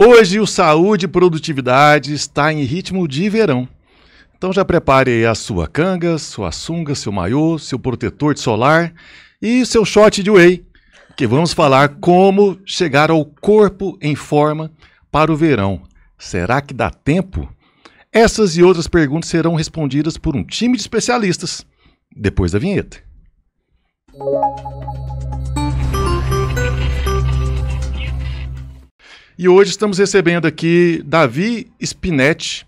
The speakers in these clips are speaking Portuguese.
Hoje o Saúde e Produtividade está em ritmo de verão. Então já prepare a sua canga, sua sunga, seu maiô, seu protetor de solar e seu shot de whey, que vamos falar como chegar ao corpo em forma para o verão. Será que dá tempo? Essas e outras perguntas serão respondidas por um time de especialistas depois da vinheta. E hoje estamos recebendo aqui Davi Spinetti,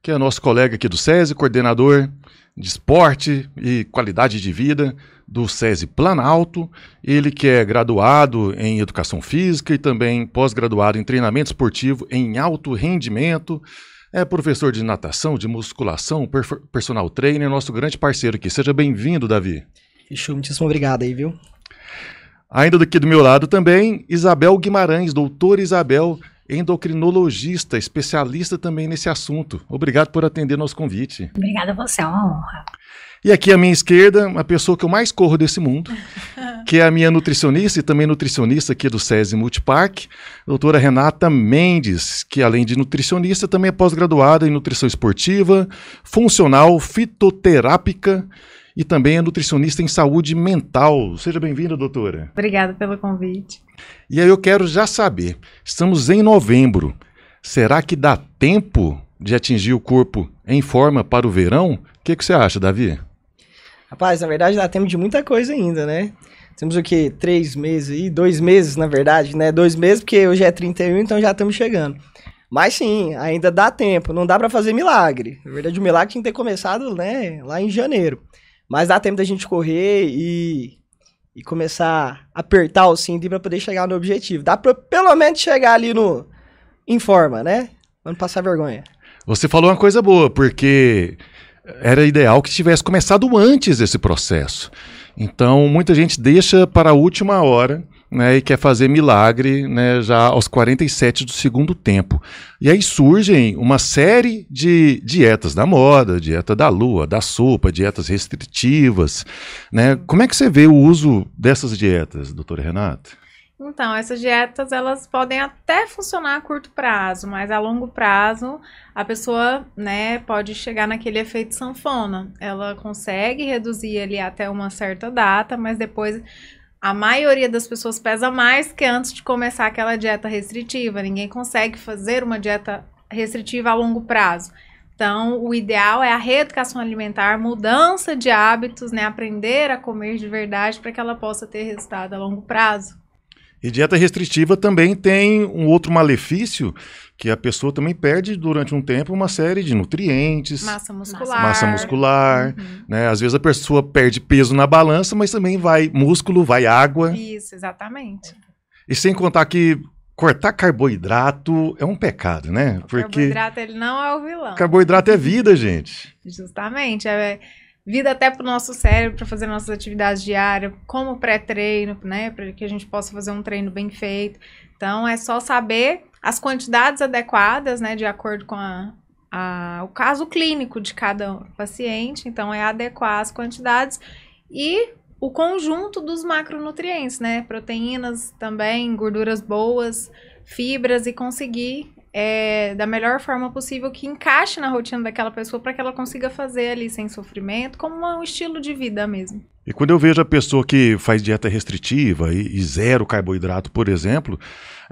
que é nosso colega aqui do SESI, coordenador de esporte e qualidade de vida do SESI Planalto. Ele que é graduado em educação física e também pós-graduado em treinamento esportivo em alto rendimento. É professor de natação, de musculação, personal trainer, nosso grande parceiro aqui. Seja bem-vindo, Davi. Fechou, muitíssimo obrigado aí, viu? Ainda daqui do meu lado também, Isabel Guimarães, doutora Isabel, endocrinologista, especialista também nesse assunto. Obrigado por atender nosso convite. Obrigada a você, é uma honra. E aqui à minha esquerda, a pessoa que eu mais corro desse mundo, que é a minha nutricionista e também nutricionista aqui do SESI Multipark, doutora Renata Mendes, que além de nutricionista, também é pós-graduada em nutrição esportiva, funcional, fitoterápica e também é nutricionista em saúde mental. Seja bem-vinda, doutora. Obrigada pelo convite. E aí eu quero já saber, estamos em novembro, será que dá tempo de atingir o corpo em forma para o verão? O que, que você acha, Davi? Rapaz, na verdade dá tempo de muita coisa ainda, né? Temos o quê? Três meses aí? Dois meses, na verdade, né? Dois meses, porque hoje é 31, então já estamos chegando. Mas sim, ainda dá tempo. Não dá para fazer milagre. Na verdade, o milagre tinha que ter começado, né? Lá em janeiro. Mas dá tempo da gente correr e, e começar a apertar o cinto para poder chegar no objetivo. Dá para pelo menos chegar ali no em forma, né? Não passar vergonha. Você falou uma coisa boa, porque era ideal que tivesse começado antes desse processo. Então, muita gente deixa para a última hora né, e quer fazer milagre né, já aos 47 do segundo tempo. E aí surgem uma série de dietas da moda, dieta da lua, da sopa, dietas restritivas. Né? Como é que você vê o uso dessas dietas, doutora Renata? Então, essas dietas elas podem até funcionar a curto prazo, mas a longo prazo a pessoa, né, pode chegar naquele efeito sanfona. Ela consegue reduzir ali até uma certa data, mas depois a maioria das pessoas pesa mais que antes de começar aquela dieta restritiva. Ninguém consegue fazer uma dieta restritiva a longo prazo. Então, o ideal é a reeducação alimentar, mudança de hábitos, né? Aprender a comer de verdade para que ela possa ter resultado a longo prazo. E dieta restritiva também tem um outro malefício, que a pessoa também perde durante um tempo uma série de nutrientes. Massa muscular. Massa muscular, uhum. né? Às vezes a pessoa perde peso na balança, mas também vai músculo, vai água. Isso, exatamente. E sem contar que cortar carboidrato é um pecado, né? O Porque carboidrato ele não é o vilão. Carboidrato é vida, gente. Justamente, é vida até para o nosso cérebro para fazer nossas atividades diárias, como pré-treino, né, para que a gente possa fazer um treino bem feito. Então é só saber as quantidades adequadas, né, de acordo com a, a, o caso clínico de cada paciente. Então é adequar as quantidades e o conjunto dos macronutrientes, né, proteínas também, gorduras boas, fibras e conseguir é, da melhor forma possível que encaixe na rotina daquela pessoa para que ela consiga fazer ali sem sofrimento, como um estilo de vida mesmo. E quando eu vejo a pessoa que faz dieta restritiva e, e zero carboidrato, por exemplo,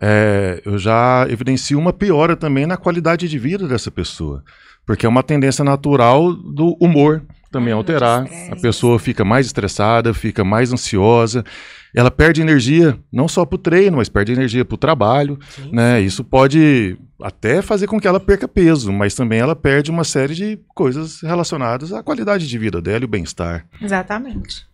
é, eu já evidencio uma piora também na qualidade de vida dessa pessoa. Porque é uma tendência natural do humor também hum, alterar. A pessoa fica mais estressada, fica mais ansiosa ela perde energia não só para o treino, mas perde energia para o trabalho, sim, né? Sim. Isso pode até fazer com que ela perca peso, mas também ela perde uma série de coisas relacionadas à qualidade de vida dela e o bem-estar. Exatamente.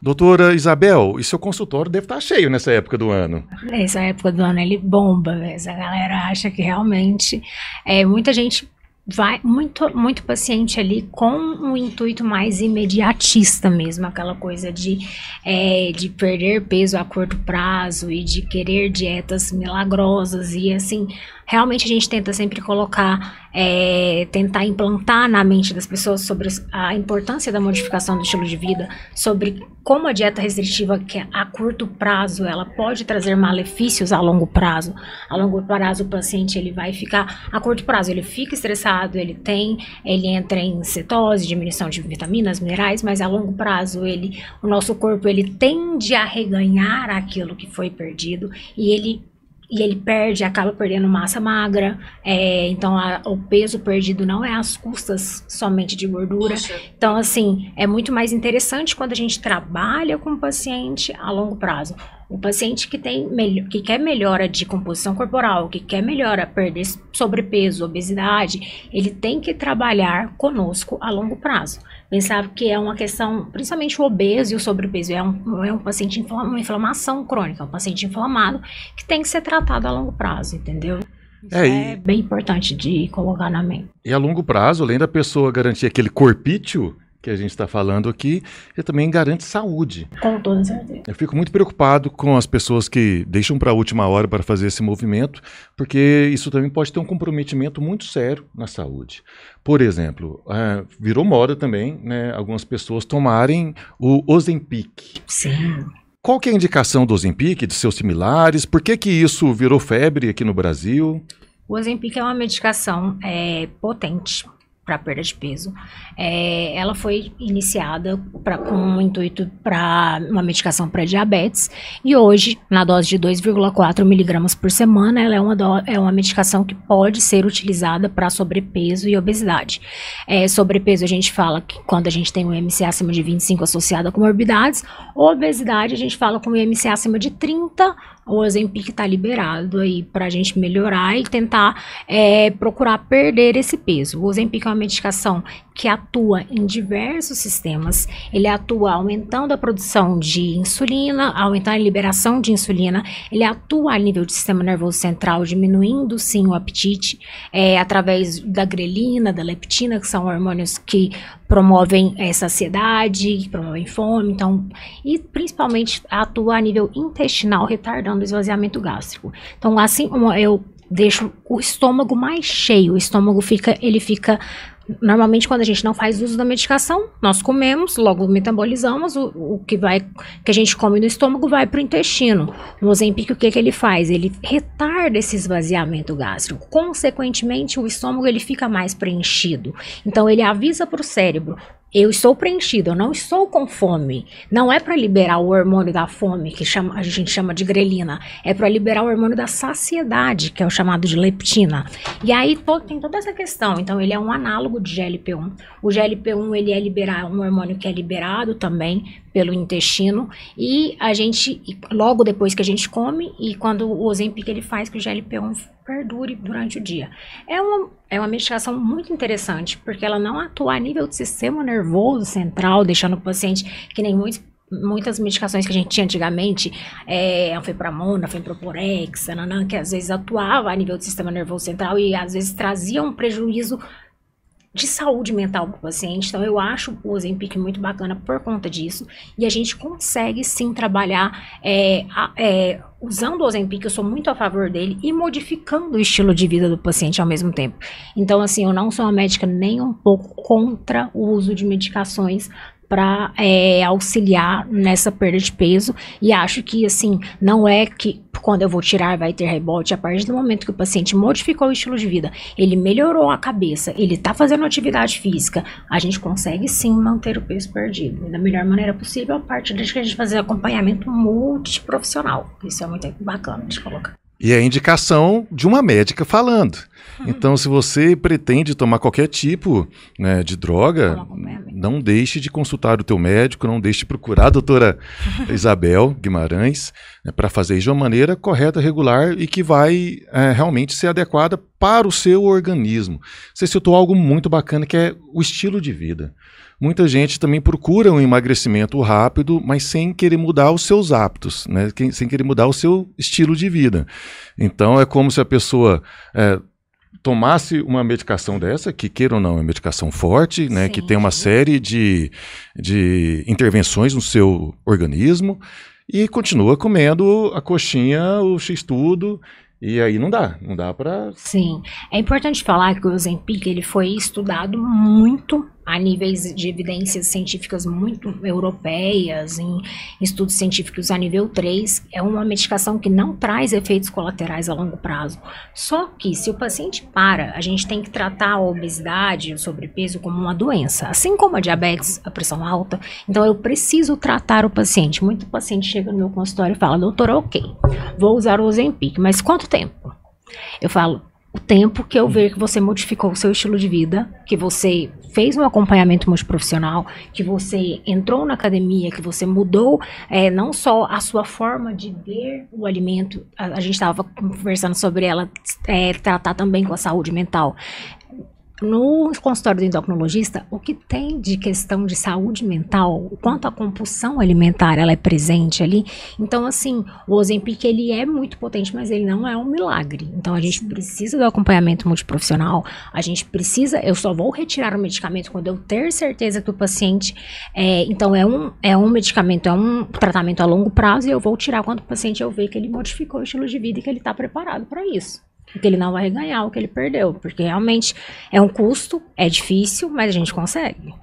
Doutora Isabel, e seu consultório deve estar cheio nessa época do ano. Nessa época do ano ele bomba, a galera acha que realmente é, muita gente vai muito muito paciente ali com um intuito mais imediatista mesmo, aquela coisa de, é, de perder peso a curto prazo e de querer dietas milagrosas e assim realmente a gente tenta sempre colocar, é, tentar implantar na mente das pessoas sobre a importância da modificação do estilo de vida, sobre como a dieta restritiva, que a curto prazo, ela pode trazer malefícios a longo prazo. A longo prazo, o paciente ele vai ficar, a curto prazo, ele fica estressado, ele tem, ele entra em cetose, diminuição de vitaminas, minerais, mas a longo prazo, ele, o nosso corpo, ele tende a reganhar aquilo que foi perdido e ele e ele perde, acaba perdendo massa magra. É, então, a, o peso perdido não é às custas somente de gordura. Poxa. Então, assim, é muito mais interessante quando a gente trabalha com o paciente a longo prazo. O paciente que tem que quer melhora de composição corporal, que quer melhora perder sobrepeso, obesidade, ele tem que trabalhar conosco a longo prazo. Pensar que é uma questão, principalmente o obeso e o sobrepeso, é um, é um paciente com uma inflamação crônica, um paciente inflamado que tem que ser tratado a longo prazo, entendeu? Isso é, e... é bem importante de colocar na mente. E a longo prazo, além da pessoa garantir aquele corpício, que a gente está falando aqui, e também garante saúde. Com toda certeza. Eu fico muito preocupado com as pessoas que deixam para a última hora para fazer esse movimento, porque isso também pode ter um comprometimento muito sério na saúde. Por exemplo, uh, virou moda também, né, algumas pessoas tomarem o Ozempic. Sim. Qual que é a indicação do Ozempic, de seus similares? Por que que isso virou febre aqui no Brasil? O Ozempic é uma medicação é, potente para perda de peso. É, ela foi iniciada pra, com um intuito para uma medicação para diabetes e hoje, na dose de 2,4 miligramas por semana, ela é uma, do, é uma medicação que pode ser utilizada para sobrepeso e obesidade. É, sobrepeso a gente fala que quando a gente tem um IMC acima de 25 associado a comorbidades, obesidade a gente fala com um IMC acima de 30 o Ozempic está liberado aí para a gente melhorar e tentar é, procurar perder esse peso. O Ozempic é uma medicação que atua em diversos sistemas. Ele atua aumentando a produção de insulina, aumentando a liberação de insulina. Ele atua a nível do sistema nervoso central, diminuindo sim o apetite, é, através da grelina, da leptina, que são hormônios que promovem é, saciedade, promovem fome, então, e principalmente atua a nível intestinal, retardando o esvaziamento gástrico. Então, assim eu deixo o estômago mais cheio, o estômago fica, ele fica Normalmente, quando a gente não faz uso da medicação, nós comemos, logo metabolizamos, o, o que vai que a gente come no estômago vai para o intestino. O Ozempic, o que, que ele faz? Ele retarda esse esvaziamento gástrico. Consequentemente, o estômago ele fica mais preenchido. Então, ele avisa para o cérebro: eu estou preenchido, eu não estou com fome. Não é para liberar o hormônio da fome, que chama, a gente chama de grelina, é para liberar o hormônio da saciedade, que é o chamado de leptina. E aí tem toda essa questão. Então ele é um análogo de GLP-1. O GLP-1 ele é liberar um hormônio que é liberado também pelo intestino e a gente logo depois que a gente come e quando o Ozempic ele faz que o GLP-1 perdure durante o dia. É uma, é uma medicação muito interessante porque ela não atua a nível do sistema nervoso central, deixando o paciente que nem muitos muitas medicações que a gente tinha antigamente, é, anfepramona, fenproporex, nananã, que às vezes atuava a nível do sistema nervoso central e às vezes trazia um prejuízo de saúde mental para o paciente. Então, eu acho o Ozempic muito bacana por conta disso. E a gente consegue sim trabalhar é, é, usando o Ozempic, eu sou muito a favor dele, e modificando o estilo de vida do paciente ao mesmo tempo. Então, assim, eu não sou uma médica nem um pouco contra o uso de medicações para é, auxiliar nessa perda de peso. E acho que assim não é que quando eu vou tirar vai ter rebote a partir do momento que o paciente modificou o estilo de vida ele melhorou a cabeça ele está fazendo atividade física a gente consegue sim manter o peso perdido. Da melhor maneira possível a partir de que a gente fazer acompanhamento multiprofissional. Isso é muito bacana de colocar. E a indicação de uma médica falando. Então, se você pretende tomar qualquer tipo né, de droga, não deixe de consultar o teu médico, não deixe de procurar a doutora Isabel Guimarães né, para fazer de uma maneira correta, regular e que vai é, realmente ser adequada para o seu organismo. Você citou algo muito bacana que é o estilo de vida. Muita gente também procura um emagrecimento rápido, mas sem querer mudar os seus hábitos, né? sem querer mudar o seu estilo de vida. Então é como se a pessoa é, tomasse uma medicação dessa, que queira ou não, é uma medicação forte, né, que tem uma série de, de intervenções no seu organismo, e continua comendo a coxinha, o x-tudo, E aí não dá, não dá para. Sim, é importante falar que o Ozempic ele foi estudado muito a níveis de evidências científicas muito europeias, em estudos científicos a nível 3, é uma medicação que não traz efeitos colaterais a longo prazo. Só que se o paciente para, a gente tem que tratar a obesidade, o sobrepeso como uma doença, assim como a diabetes, a pressão alta. Então eu preciso tratar o paciente. Muito paciente chega no meu consultório e fala: "Doutor, OK, vou usar o Ozempic, mas quanto tempo?" Eu falo: o tempo que eu ver que você modificou o seu estilo de vida, que você fez um acompanhamento multiprofissional, que você entrou na academia, que você mudou é, não só a sua forma de ver o alimento, a, a gente estava conversando sobre ela, é, tratar também com a saúde mental no consultório do endocrinologista, o que tem de questão de saúde mental, o quanto a compulsão alimentar ela é presente ali. Então, assim, o Ozempic ele é muito potente, mas ele não é um milagre. Então, a gente precisa do acompanhamento multiprofissional. A gente precisa. Eu só vou retirar o medicamento quando eu ter certeza que o paciente. É, então, é um, é um medicamento, é um tratamento a longo prazo e eu vou tirar quando o paciente eu ver que ele modificou o estilo de vida e que ele está preparado para isso que ele não vai ganhar o que ele perdeu, porque realmente é um custo, é difícil, mas a gente consegue.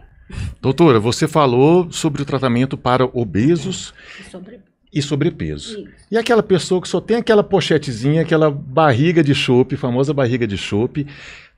Doutora, você falou sobre o tratamento para obesos Sobre... e sobrepeso. Isso. E aquela pessoa que só tem aquela pochetezinha, aquela barriga de chope, famosa barriga de chope,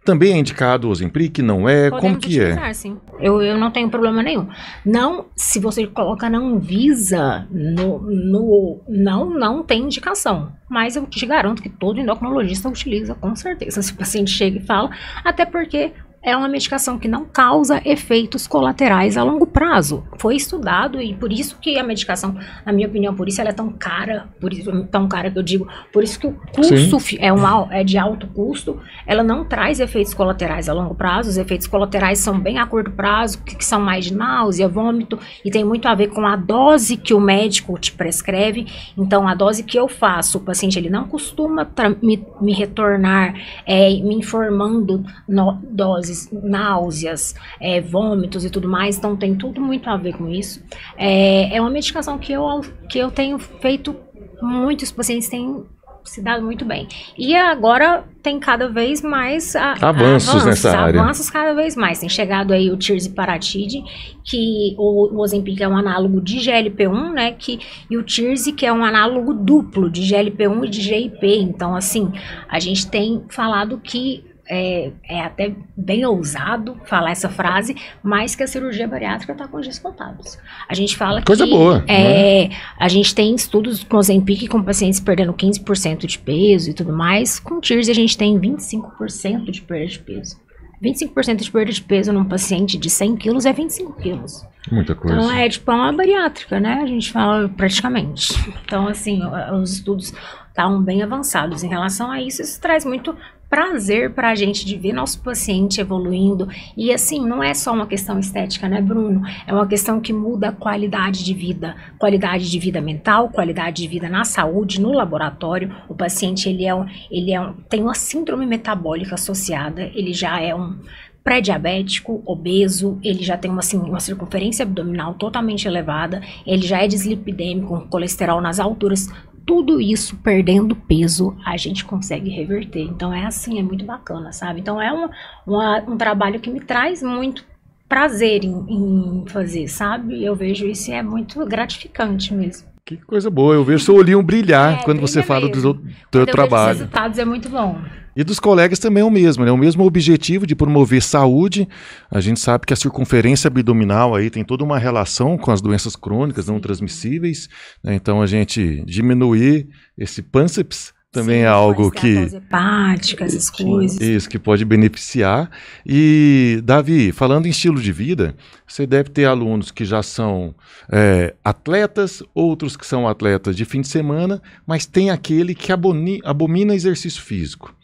também é indicado o Ozempic? Não é? Podemos Como que utilizar, é? Sim. Eu, eu não tenho problema nenhum. Não, se você coloca na Anvisa, no, no, não, não tem indicação. Mas eu te garanto que todo endocrinologista utiliza, com certeza. Se o paciente chega e fala, até porque é uma medicação que não causa efeitos colaterais a longo prazo. Foi estudado e por isso que a medicação, na minha opinião, por isso ela é tão cara, por isso tão cara que eu digo, por isso que o custo é, um, é de alto custo, ela não traz efeitos colaterais a longo prazo, os efeitos colaterais são bem a curto prazo, que, que são mais de náusea, vômito, e tem muito a ver com a dose que o médico te prescreve. Então, a dose que eu faço, o paciente ele não costuma me, me, retornar é, me informando no, doses vezes náuseas, é, vômitos e tudo mais, então tem tudo muito a ver com isso. É, é uma medicação que eu, que eu tenho feito, muitos pacientes têm se dado muito bem. E agora tem cada vez mais a, avanços, avanços, nessa área. Avanços cada vez mais. Tem chegado aí o Tirziparatide, que o, o Ozempic é um análogo de GLP-1, né? Que, e o Tirzi, que é um análogo duplo de GLP-1 e de GIP. Então, assim, a gente tem falado que é, é, até bem ousado falar essa frase, mas que a cirurgia bariátrica está com dias contados. A gente fala Coisa que boa, é, né? a gente tem estudos com Ozempic com pacientes perdendo 15% de peso e tudo mais. Com TIRS a gente tem 25% de perda de peso. 25% de perda de peso num paciente de 100 quilos é 25 quilos. Muita coisa. Então é tipo uma bariátrica, né? A gente fala praticamente. Então, assim, os estudos estavam bem avançados em relação a isso. Isso traz muito prazer para a gente de ver nosso paciente evoluindo. E assim, não é só uma questão estética, né, Bruno? É uma questão que muda a qualidade de vida, qualidade de vida mental, qualidade de vida na saúde, no laboratório. O paciente ele é um, ele é um, tem uma síndrome metabólica associada, ele já é um pré-diabético, obeso, ele já tem uma, assim, uma circunferência abdominal totalmente elevada, ele já é dislipidêmico, colesterol nas alturas, tudo isso perdendo peso, a gente consegue reverter. Então é assim, é muito bacana, sabe? Então é um, uma, um trabalho que me traz muito prazer em, em, fazer, sabe? Eu vejo isso e é muito gratificante mesmo. Que coisa boa, eu vejo seu olhinho brilhar é, quando você fala do, do teu trabalho. Os resultados é muito bom. E dos colegas também é o mesmo, né? O mesmo objetivo de promover saúde. A gente sabe que a circunferência abdominal aí tem toda uma relação com as doenças crônicas não transmissíveis. Né? Então a gente diminuir esse pânceps também Sim, é algo que hepática, essas coisas. Isso que pode beneficiar. E Davi, falando em estilo de vida, você deve ter alunos que já são é, atletas, outros que são atletas de fim de semana, mas tem aquele que abomina exercício físico.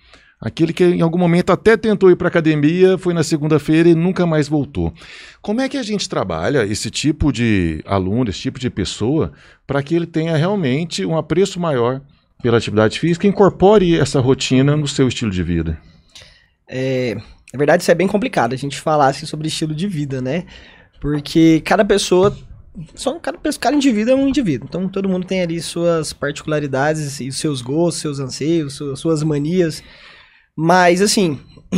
Aquele que em algum momento até tentou ir para academia, foi na segunda-feira e nunca mais voltou. Como é que a gente trabalha esse tipo de aluno, esse tipo de pessoa, para que ele tenha realmente um apreço maior pela atividade física incorpore essa rotina no seu estilo de vida? É, na verdade, isso é bem complicado a gente falar assim, sobre estilo de vida, né? Porque cada pessoa só cada, cada indivíduo é um indivíduo. Então todo mundo tem ali suas particularidades e seus gostos, seus anseios, su- suas manias. Mas assim,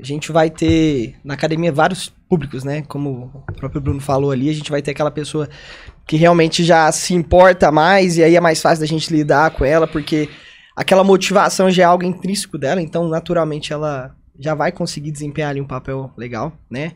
a gente vai ter na academia vários públicos, né? Como o próprio Bruno falou ali, a gente vai ter aquela pessoa que realmente já se importa mais e aí é mais fácil da gente lidar com ela, porque aquela motivação já é algo intrínseco dela, então naturalmente ela já vai conseguir desempenhar ali um papel legal, né?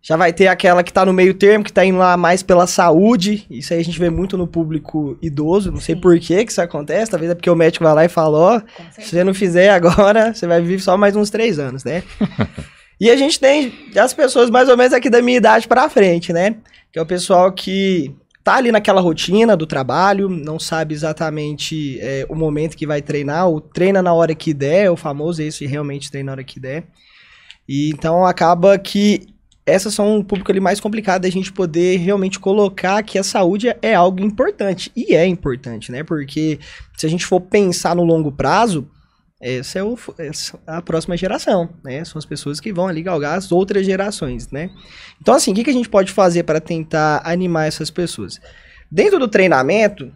Já vai ter aquela que tá no meio termo, que tá indo lá mais pela saúde. Isso aí a gente vê muito no público idoso. Não sei Sim. por que que isso acontece. Talvez é porque o médico vai lá e fala, ó, se você não fizer agora, você vai viver só mais uns três anos, né? e a gente tem as pessoas mais ou menos aqui da minha idade pra frente, né? Que é o pessoal que tá ali naquela rotina do trabalho, não sabe exatamente é, o momento que vai treinar, ou treina na hora que der, o famoso esse realmente treina na hora que der. E então acaba que essas são um público ali mais complicado da gente poder realmente colocar que a saúde é algo importante. E é importante, né? Porque se a gente for pensar no longo prazo, essa é, o, essa é a próxima geração, né? São as pessoas que vão ali galgar as outras gerações, né? Então, assim, o que, que a gente pode fazer para tentar animar essas pessoas? Dentro do treinamento,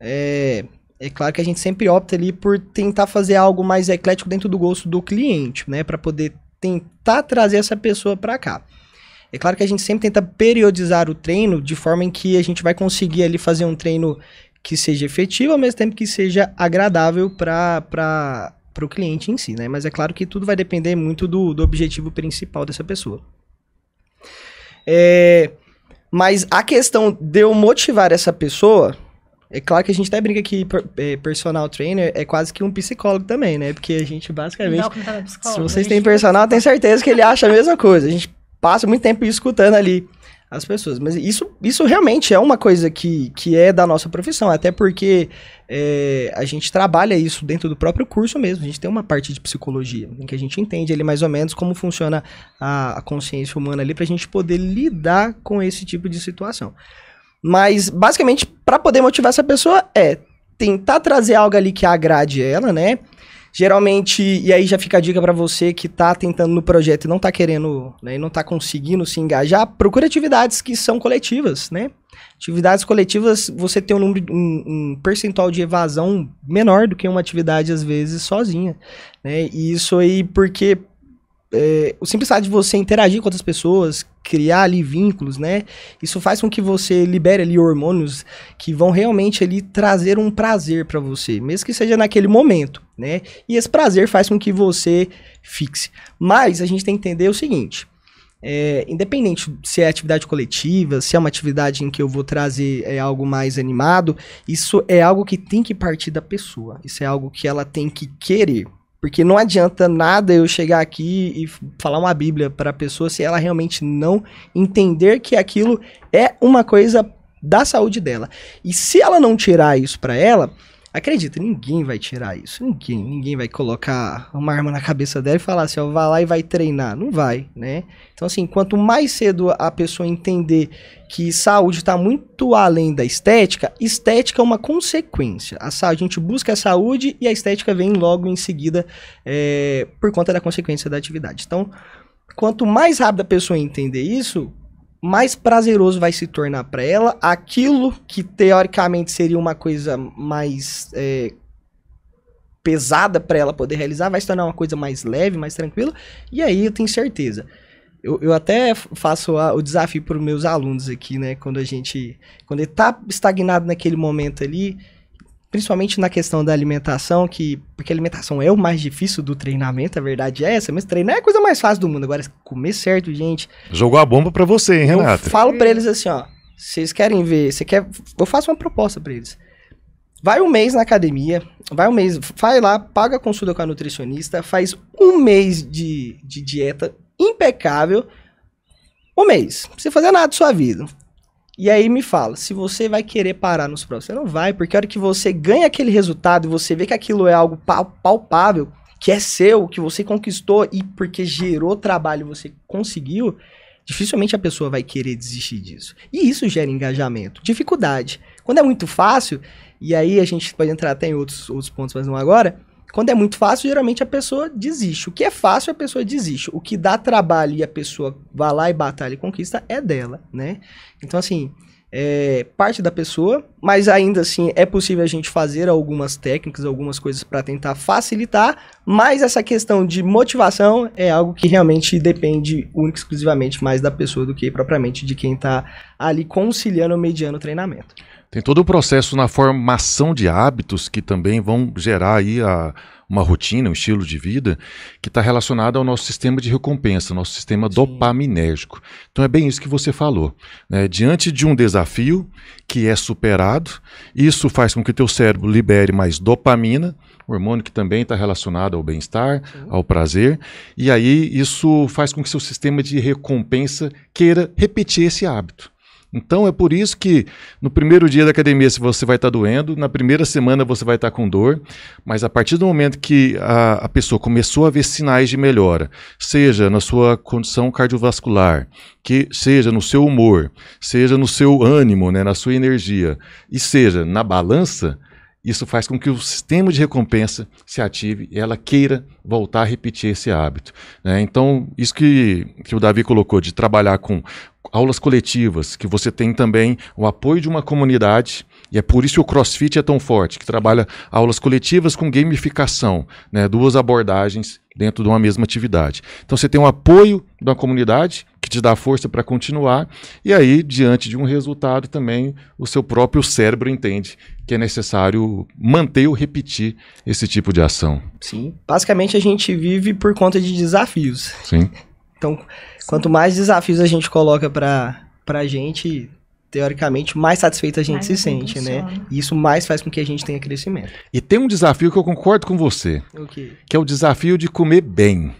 é, é claro que a gente sempre opta ali por tentar fazer algo mais eclético dentro do gosto do cliente, né? Para poder tentar trazer essa pessoa para cá. É claro que a gente sempre tenta periodizar o treino de forma em que a gente vai conseguir ali fazer um treino que seja efetivo, ao mesmo tempo que seja agradável para o cliente em si, né? Mas é claro que tudo vai depender muito do, do objetivo principal dessa pessoa. É, mas a questão de eu motivar essa pessoa, é claro que a gente até brinca que é, personal trainer é quase que um psicólogo também, né? Porque a gente basicamente tá psicólogo, se vocês têm personal, tenho certeza que ele acha a mesma coisa. A gente passa muito tempo escutando ali as pessoas. Mas isso, isso realmente é uma coisa que, que é da nossa profissão. Até porque é, a gente trabalha isso dentro do próprio curso mesmo. A gente tem uma parte de psicologia, em que a gente entende ali mais ou menos como funciona a, a consciência humana ali, pra gente poder lidar com esse tipo de situação. Mas, basicamente, para poder motivar essa pessoa é tentar trazer algo ali que agrade ela, né? Geralmente, e aí já fica a dica pra você que tá tentando no projeto e não tá querendo, né, e não tá conseguindo se engajar, procure atividades que são coletivas, né? Atividades coletivas, você tem um número, um, um percentual de evasão menor do que uma atividade, às vezes, sozinha, né? E isso aí porque é, o simples fato de você interagir com outras pessoas, criar ali vínculos, né? Isso faz com que você libere ali hormônios que vão realmente ali trazer um prazer pra você, mesmo que seja naquele momento, né? E esse prazer faz com que você fixe. Mas a gente tem que entender o seguinte: é, independente se é atividade coletiva, se é uma atividade em que eu vou trazer é, algo mais animado, isso é algo que tem que partir da pessoa. Isso é algo que ela tem que querer. Porque não adianta nada eu chegar aqui e falar uma Bíblia para a pessoa se ela realmente não entender que aquilo é uma coisa da saúde dela. E se ela não tirar isso para ela, acredita, ninguém vai tirar isso. Ninguém, ninguém vai colocar uma arma na cabeça dela e falar assim, ó, vai lá e vai treinar. Não vai, né? Então assim, quanto mais cedo a pessoa entender que saúde está muito além da estética, estética é uma consequência. A, a gente busca a saúde e a estética vem logo em seguida é, por conta da consequência da atividade. Então, quanto mais rápido a pessoa entender isso, mais prazeroso vai se tornar para ela aquilo que teoricamente seria uma coisa mais é, pesada para ela poder realizar, vai se tornar uma coisa mais leve, mais tranquila. E aí eu tenho certeza. Eu, eu até faço a- o desafio para os meus alunos aqui, né? Quando a gente. Quando ele tá estagnado naquele momento ali, principalmente na questão da alimentação, que. Porque alimentação é o mais difícil do treinamento, a verdade é essa, mas treinar é a coisa mais fácil do mundo. Agora, comer certo, gente. Jogou a bomba pra você, hein, Eu Renata? falo pra eles assim, ó. Vocês querem ver? Você quer? Eu faço uma proposta pra eles. Vai um mês na academia, vai um mês, vai lá, paga a consulta com a nutricionista, faz um mês de, de dieta impecável. Um mês. Não precisa fazer nada da sua vida. E aí me fala, se você vai querer parar nos próximos. Você não vai, porque a hora que você ganha aquele resultado e você vê que aquilo é algo pal- palpável, que é seu, que você conquistou e porque gerou trabalho você conseguiu, dificilmente a pessoa vai querer desistir disso. E isso gera engajamento, dificuldade. Quando é muito fácil, e aí a gente pode entrar até em outros, outros pontos, mas não agora. Quando é muito fácil, geralmente a pessoa desiste. O que é fácil, a pessoa desiste. O que dá trabalho e a pessoa vai lá e batalha e conquista é dela, né? Então, assim, é, parte da pessoa, mas ainda assim é possível a gente fazer algumas técnicas, algumas coisas para tentar facilitar, mas essa questão de motivação é algo que realmente depende única e exclusivamente mais da pessoa do que propriamente de quem está ali conciliando ou mediando o treinamento. Tem todo o processo na formação de hábitos que também vão gerar aí a, uma rotina, um estilo de vida que está relacionado ao nosso sistema de recompensa, nosso sistema Sim. dopaminérgico. Então é bem isso que você falou. Né? Diante de um desafio que é superado, isso faz com que o teu cérebro libere mais dopamina, hormônio que também está relacionado ao bem-estar, ao prazer, e aí isso faz com que seu sistema de recompensa queira repetir esse hábito. Então é por isso que no primeiro dia da academia você vai estar tá doendo, na primeira semana você vai estar tá com dor, mas a partir do momento que a, a, pessoa começou a ver sinais de melhora, seja na sua condição cardiovascular, que seja no seu humor, seja no seu ânimo, né, na sua energia, e seja na balança, isso faz com que o sistema de recompensa se ative e ela queira voltar a repetir esse hábito. Né? Então, isso que, que o Davi colocou, de trabalhar com aulas coletivas, que você tem também o apoio de uma comunidade, e é por isso que o CrossFit é tão forte, que trabalha aulas coletivas com gamificação, né? duas abordagens dentro de uma mesma atividade. Então você tem o apoio da comunidade, que te dá força para continuar, e aí, diante de um resultado também, o seu próprio cérebro entende que é necessário manter ou repetir esse tipo de ação. Sim. Basicamente a gente vive por conta de desafios. Sim. Então, quanto mais desafios a gente coloca para a gente, teoricamente, mais satisfeito a gente mais se sente, né? funciona. né? E isso mais faz com que a gente tenha crescimento. E tem um desafio que eu concordo com você. O quê? Que é o desafio de comer bem.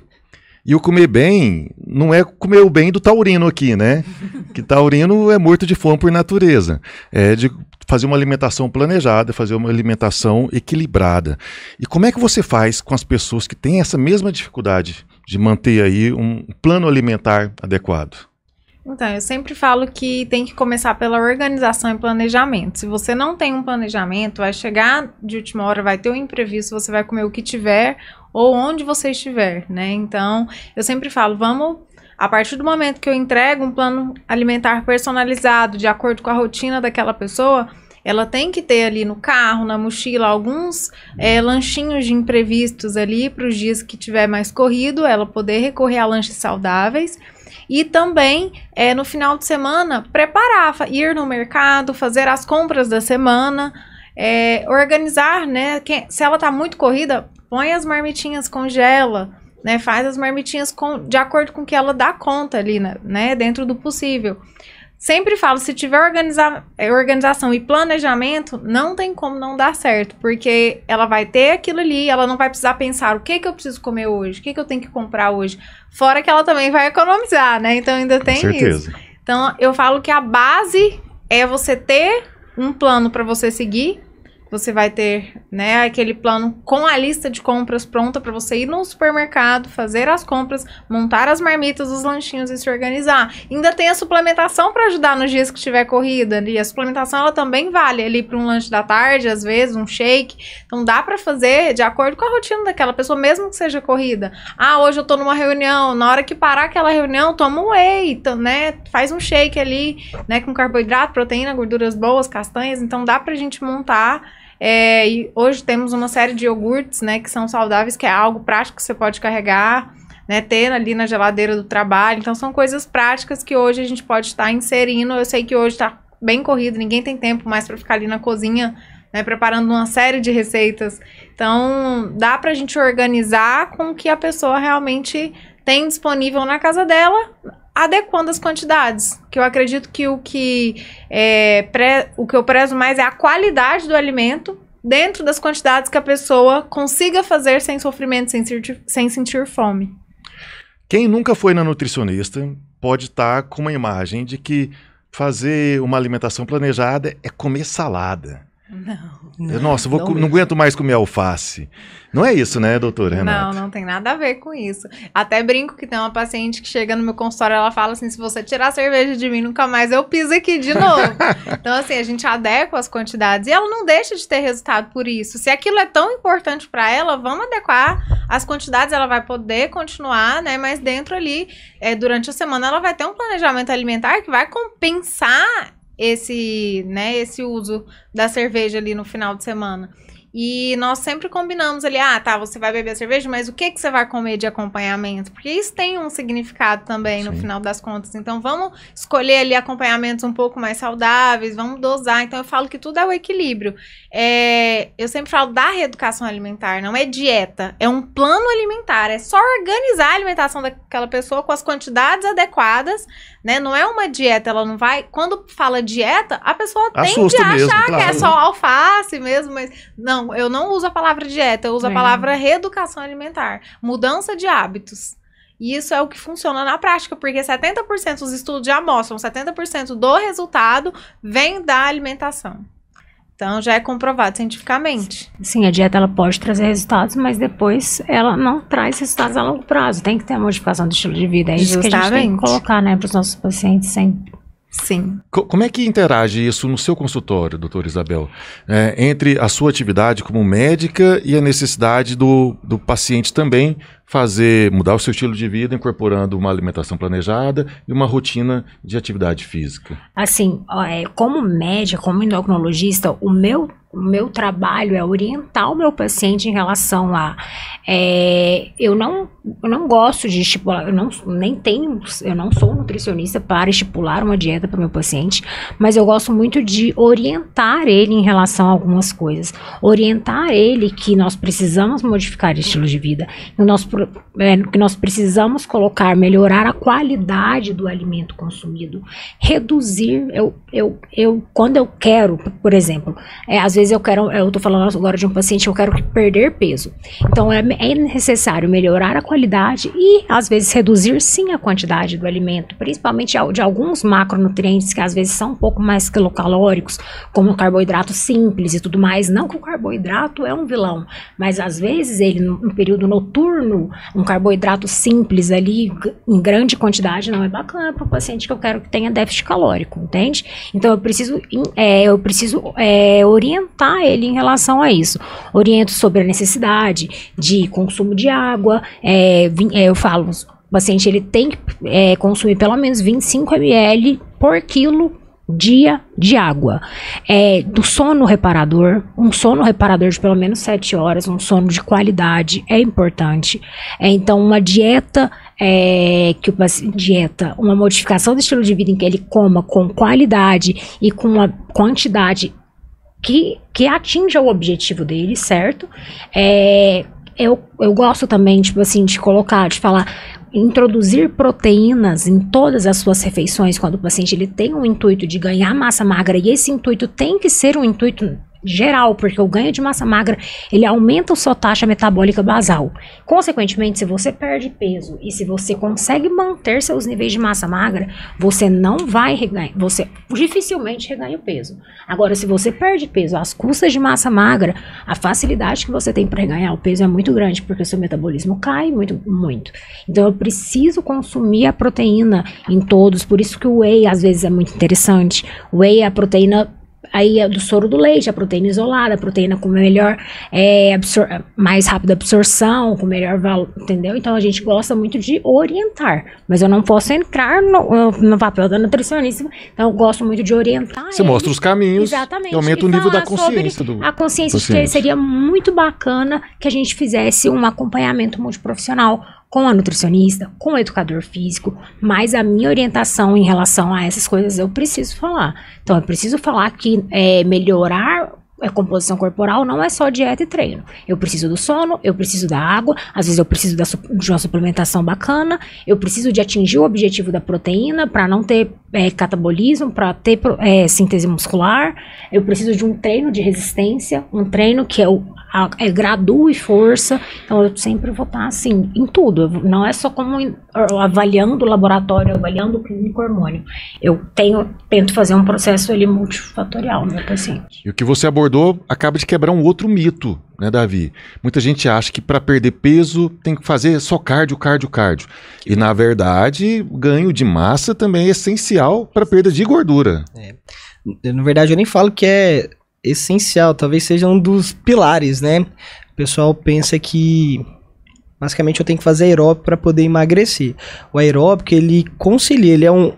E o comer bem não é comer o bem do taurino aqui, né? que taurino é morto de fome por natureza. É de fazer uma alimentação planejada, fazer uma alimentação equilibrada. E como é que você faz com as pessoas que têm essa mesma dificuldade de manter aí um plano alimentar adequado? Então, eu sempre falo que tem que começar pela organização e planejamento. Se você não tem um planejamento, vai chegar de última hora, vai ter um imprevisto, você vai comer o que tiver ou onde você estiver, né? Então, eu sempre falo, vamos a partir do momento que eu entrego um plano alimentar personalizado, de acordo com a rotina daquela pessoa, ela tem que ter ali no carro, na mochila, alguns é, lanchinhos de imprevistos ali para os dias que tiver mais corrido, ela poder recorrer a lanches saudáveis. E também, é, no final de semana, preparar, ir no mercado, fazer as compras da semana, é, organizar, né? Se ela tá muito corrida, põe as marmitinhas, congela, né? Faz as marmitinhas com, de acordo com o que ela dá conta ali, né? Dentro do possível. Sempre falo, se tiver organiza organização e planejamento, não tem como não dar certo, porque ela vai ter aquilo ali, ela não vai precisar pensar o que que eu preciso comer hoje, o que que eu tenho que comprar hoje. Fora que ela também vai economizar, né? Então ainda tem Com certeza. isso. Então eu falo que a base é você ter um plano para você seguir, você vai ter, né, aquele plano com a lista de compras pronta para você ir no supermercado, fazer as compras, montar as marmitas, os lanchinhos e se organizar. Ainda tem a suplementação para ajudar nos dias que tiver corrida, e a suplementação ela também vale ali para um lanche da tarde, às vezes um shake. Então dá para fazer de acordo com a rotina daquela pessoa, mesmo que seja corrida. Ah, hoje eu tô numa reunião, na hora que parar aquela reunião, toma um whey, né? Faz um shake ali, né, com carboidrato, proteína, gorduras boas, castanhas, então dá pra gente montar é, e hoje temos uma série de iogurtes, né, que são saudáveis, que é algo prático que você pode carregar, né, ter ali na geladeira do trabalho. Então são coisas práticas que hoje a gente pode estar inserindo. Eu sei que hoje está bem corrido, ninguém tem tempo mais para ficar ali na cozinha, né, preparando uma série de receitas. Então dá para a gente organizar com o que a pessoa realmente tem disponível na casa dela, adequando as quantidades. Que eu acredito que o que, é, pré, o que eu prezo mais é a qualidade do alimento dentro das quantidades que a pessoa consiga fazer sem sofrimento, sem sentir, sem sentir fome. Quem nunca foi na nutricionista pode estar tá com uma imagem de que fazer uma alimentação planejada é comer salada. Não. Nossa, vou, não, não aguento mais comer alface. Não é isso, né, doutora Renata? Não, não tem nada a ver com isso. Até brinco que tem uma paciente que chega no meu consultório, ela fala assim, se você tirar a cerveja de mim, nunca mais eu piso aqui de novo. então, assim, a gente adequa as quantidades e ela não deixa de ter resultado por isso. Se aquilo é tão importante para ela, vamos adequar as quantidades, ela vai poder continuar, né, mas dentro ali, é, durante a semana, ela vai ter um planejamento alimentar que vai compensar esse, né, esse uso da cerveja ali no final de semana. E nós sempre combinamos ali, ah, tá, você vai beber cerveja, mas o que, que você vai comer de acompanhamento? Porque isso tem um significado também no Sim. final das contas. Então vamos escolher ali acompanhamentos um pouco mais saudáveis, vamos dosar. Então eu falo que tudo é o equilíbrio. É, eu sempre falo da reeducação alimentar, não é dieta, é um plano alimentar, é só organizar a alimentação daquela pessoa com as quantidades adequadas, né? Não é uma dieta, ela não vai. Quando fala dieta, a pessoa tende Assusta a achar mesmo, que é claro. só alface mesmo, mas não, eu não uso a palavra dieta, eu uso a É. palavra reeducação alimentar, mudança de hábitos. E isso é o que funciona na prática, porque 70% dos estudos já mostram, 70% do resultado vem da alimentação. Então já é comprovado cientificamente. Sim, a dieta ela pode trazer resultados, mas depois ela não traz resultados a longo prazo. Tem que ter a modificação do estilo de vida. É isso que a gente tem Justamente. que colocar, né, para os nossos pacientes sempre. Sim. Co- Como é que interage isso no seu consultório, doutora Isabel? É, entre a sua atividade como médica e a necessidade do, do paciente também fazer, mudar o seu estilo de vida, incorporando uma alimentação planejada e uma rotina de atividade física. Assim, ó, é, como médica, como endocrinologista, o meu, o meu trabalho é orientar o meu paciente em relação a. é, eu, não, eu não gosto de estipular, eu não, nem tenho, eu não sou nutricionista para estipular uma dieta para o meu paciente, mas eu gosto muito de orientar ele em relação a algumas coisas. Orientar ele que nós precisamos modificar estilo de vida, que nós, é, que nós precisamos colocar, melhorar a qualidade do alimento consumido, reduzir. Eu, eu, eu, quando eu quero, por exemplo, é, às vezes eu quero, eu tô falando agora de um paciente, eu quero que perder peso. Então é, é necessário melhorar a qualidade e às vezes reduzir sim a quantidade do alimento, principalmente al- de alguns macronutrientes que às vezes são um pouco mais quilocalóricos, como carboidrato simples e tudo mais. Não que o carboidrato é um vilão, mas às vezes ele no período noturno, um carboidrato simples ali em grande quantidade não é bacana para o paciente que eu quero que tenha déficit calórico, entende? Então eu preciso, é, eu preciso é, orientar ele em relação a isso. Oriento sobre a necessidade de consumo de água. é, é, eu falo, o paciente ele tem que é, consumir pelo menos 25 ml por quilo dia de água. É, do sono reparador, um sono reparador de pelo menos 7 horas, um sono de qualidade é importante. É, então, uma dieta é, que o dieta, uma modificação do estilo de vida em que ele coma com qualidade e com uma quantidade que, que atinja o objetivo dele, certo? É, eu, eu gosto também, tipo assim, de colocar, de falar, introduzir proteínas em todas as suas refeições quando o paciente ele tem um intuito de ganhar massa magra e esse intuito tem que ser um intuito geral, porque o ganho de massa magra ele aumenta a sua taxa metabólica basal. Consequentemente, se você perde peso e se você consegue manter seus níveis de massa magra, você não vai reganhar, você dificilmente reganha o peso. Agora, se você perde peso às custas de massa magra, a facilidade que você tem para reganhar o peso é muito grande, porque seu metabolismo cai muito, muito. Então, eu preciso consumir a proteína em todos, por isso que o whey às vezes é muito interessante. O whey é a proteína aí é do soro do leite, a proteína isolada, a proteína com melhor, é, mais rápida absorção, com melhor valor, entendeu? Então a gente gosta muito de orientar, mas eu não posso entrar no, no papel da nutricionista, então eu gosto muito de orientar. Você ele. mostra os caminhos Exatamente. e aumenta E o nível da consciência do. A consciência paciente. seria muito bacana que a gente fizesse um acompanhamento multiprofissional com a nutricionista, com o educador físico, mas a minha orientação em relação a essas coisas eu preciso falar. Então eu preciso falar que é, melhorar a composição corporal não é só dieta e treino. Eu preciso do sono, eu preciso da água, às vezes eu preciso da de uma suplementação bacana, eu preciso de atingir o objetivo da proteína para não ter é, catabolismo, para ter é, síntese muscular, eu preciso de um treino de resistência, um treino que é, o, a, é gradu e força. Então eu sempre vou estar assim, em tudo. Eu- não é só como avaliando o laboratório, avaliando o clínico hormônio. Eu tenho, tento fazer um processo ali multifatorial no meu paciente. E o que você abordou acaba de quebrar um outro mito, né, Davi? Muita gente acha que para perder peso tem que fazer só cardio, cardio, cardio. E na verdade, ganho de massa também é essencial para perda de gordura. Na verdade, eu nem falo que é essencial, talvez seja um dos pilares, né? O pessoal pensa que basicamente eu tenho que fazer aeróbico para poder emagrecer. O aeróbico, ele concilia, ele é um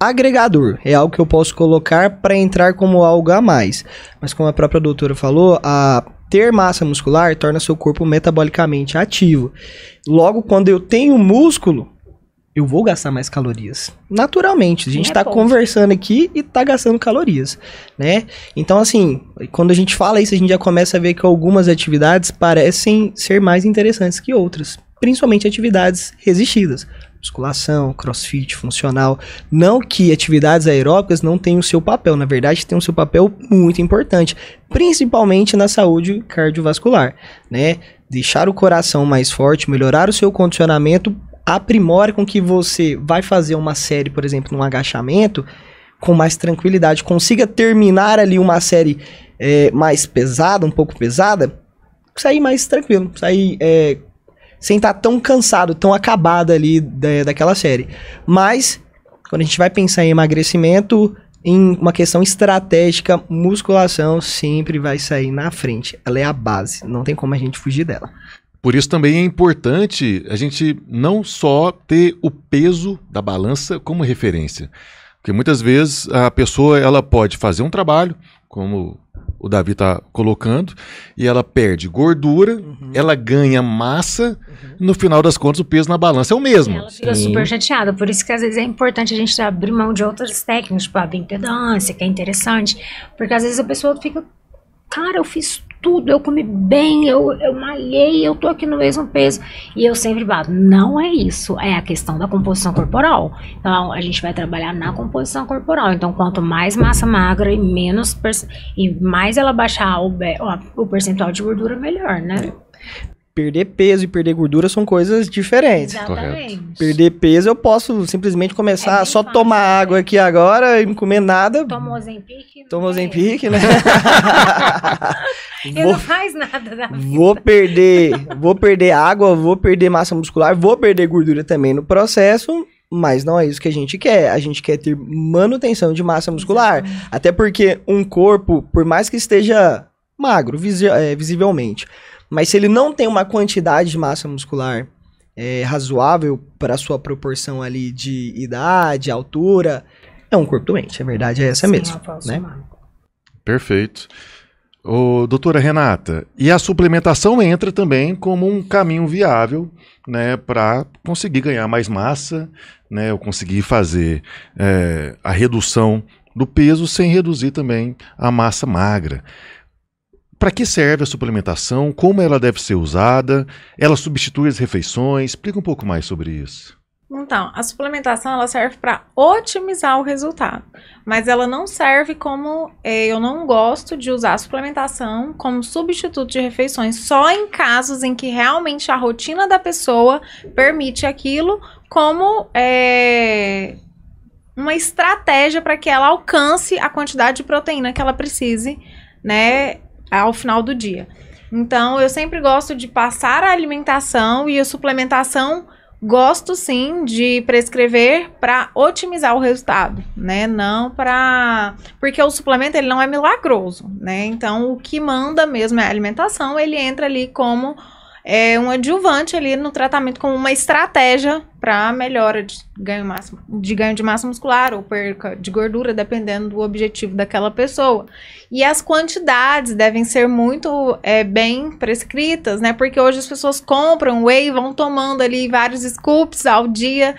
agregador, é algo que eu posso colocar para entrar como algo a mais. Mas como a própria doutora falou, a ter massa muscular torna seu corpo metabolicamente ativo. Logo, quando eu tenho músculo, eu vou gastar mais calorias. Naturalmente, a gente está é conversando aqui e está gastando calorias, né? Então, assim, quando a gente fala isso, a gente já começa a ver que algumas atividades parecem ser mais interessantes que outras, principalmente atividades resistidas. Musculação, crossfit, funcional. Não que atividades aeróbicas não tenham o seu papel, na verdade, tem o seu papel muito importante, principalmente na saúde cardiovascular, né? Deixar o coração mais forte, melhorar o seu condicionamento aprimora com que você vai fazer uma série, por exemplo, num agachamento, com mais tranquilidade, consiga terminar ali uma série é, mais pesada, um pouco pesada, sair mais tranquilo, sair é, sem estar tá tão cansado, tão acabado ali da, daquela série. Mas, quando a gente vai pensar em emagrecimento, em uma questão estratégica, musculação sempre vai sair na frente. Ela é a base, não tem como a gente fugir dela. Por isso também é importante a gente não só ter o peso da balança como referência. Porque muitas vezes a pessoa ela pode fazer um trabalho, como o Davi está colocando, e ela perde gordura, uhum. ela ganha massa, uhum. no final das contas o peso na balança é o mesmo. Ela fica Sim. super chateada, por isso que às vezes é importante a gente abrir mão de outras técnicas, tipo a bioimpedância, que é interessante, porque às vezes a pessoa fica, cara, eu fiz tudo, eu comi bem, eu, eu malhei, eu tô aqui no mesmo peso. E eu sempre bato, não é isso, é a questão da composição corporal. Então, a gente vai trabalhar na composição corporal. Então, quanto mais massa magra e menos, e mais ela baixar o, o percentual de gordura, melhor, né? Perder peso e perder gordura são coisas diferentes. Exatamente. Perder peso eu posso simplesmente começar é só fácil, tomar né? água aqui agora e não comer nada. Toma Ozempic. Toma Ozempic, né? vou, não faz nada da vida. Vou perder, vou perder água, vou perder massa muscular, vou perder gordura também no processo. Mas não é isso que a gente quer. A gente quer ter manutenção de massa muscular. Exatamente. Até porque um corpo, por mais que esteja magro, visi é, visivelmente, mas se ele não tem uma quantidade de massa muscular é, razoável para sua proporção ali de idade, altura, é um corpo doente. A verdade é essa Sim, mesmo. Né? Perfeito. Ô, doutora Renata, e a suplementação entra também como um caminho viável né, para conseguir ganhar mais massa, né, ou conseguir fazer é, a redução do peso sem reduzir também a massa magra. Para que serve a suplementação? Como ela deve ser usada? Ela substitui as refeições? Explica um pouco mais sobre isso. Então, a suplementação ela serve para otimizar o resultado, mas ela não serve como é, eu não gosto de usar a suplementação como substituto de refeições, só em casos em que realmente a rotina da pessoa permite aquilo, como é, uma estratégia para que ela alcance a quantidade de proteína que ela precise, né, ao final do dia. Então, eu sempre gosto de passar a alimentação e a suplementação. Gosto sim de prescrever para otimizar o resultado, né? Não para porque o suplemento ele não é milagroso, né? Então o que manda mesmo é a alimentação, ele entra ali como é um adjuvante ali no tratamento como uma estratégia para melhora de ganho, máximo, de ganho de massa muscular ou perca de gordura, dependendo do objetivo daquela pessoa. E as quantidades devem ser muito é, bem prescritas, né? Porque hoje as pessoas compram whey vão tomando ali vários scoops ao dia.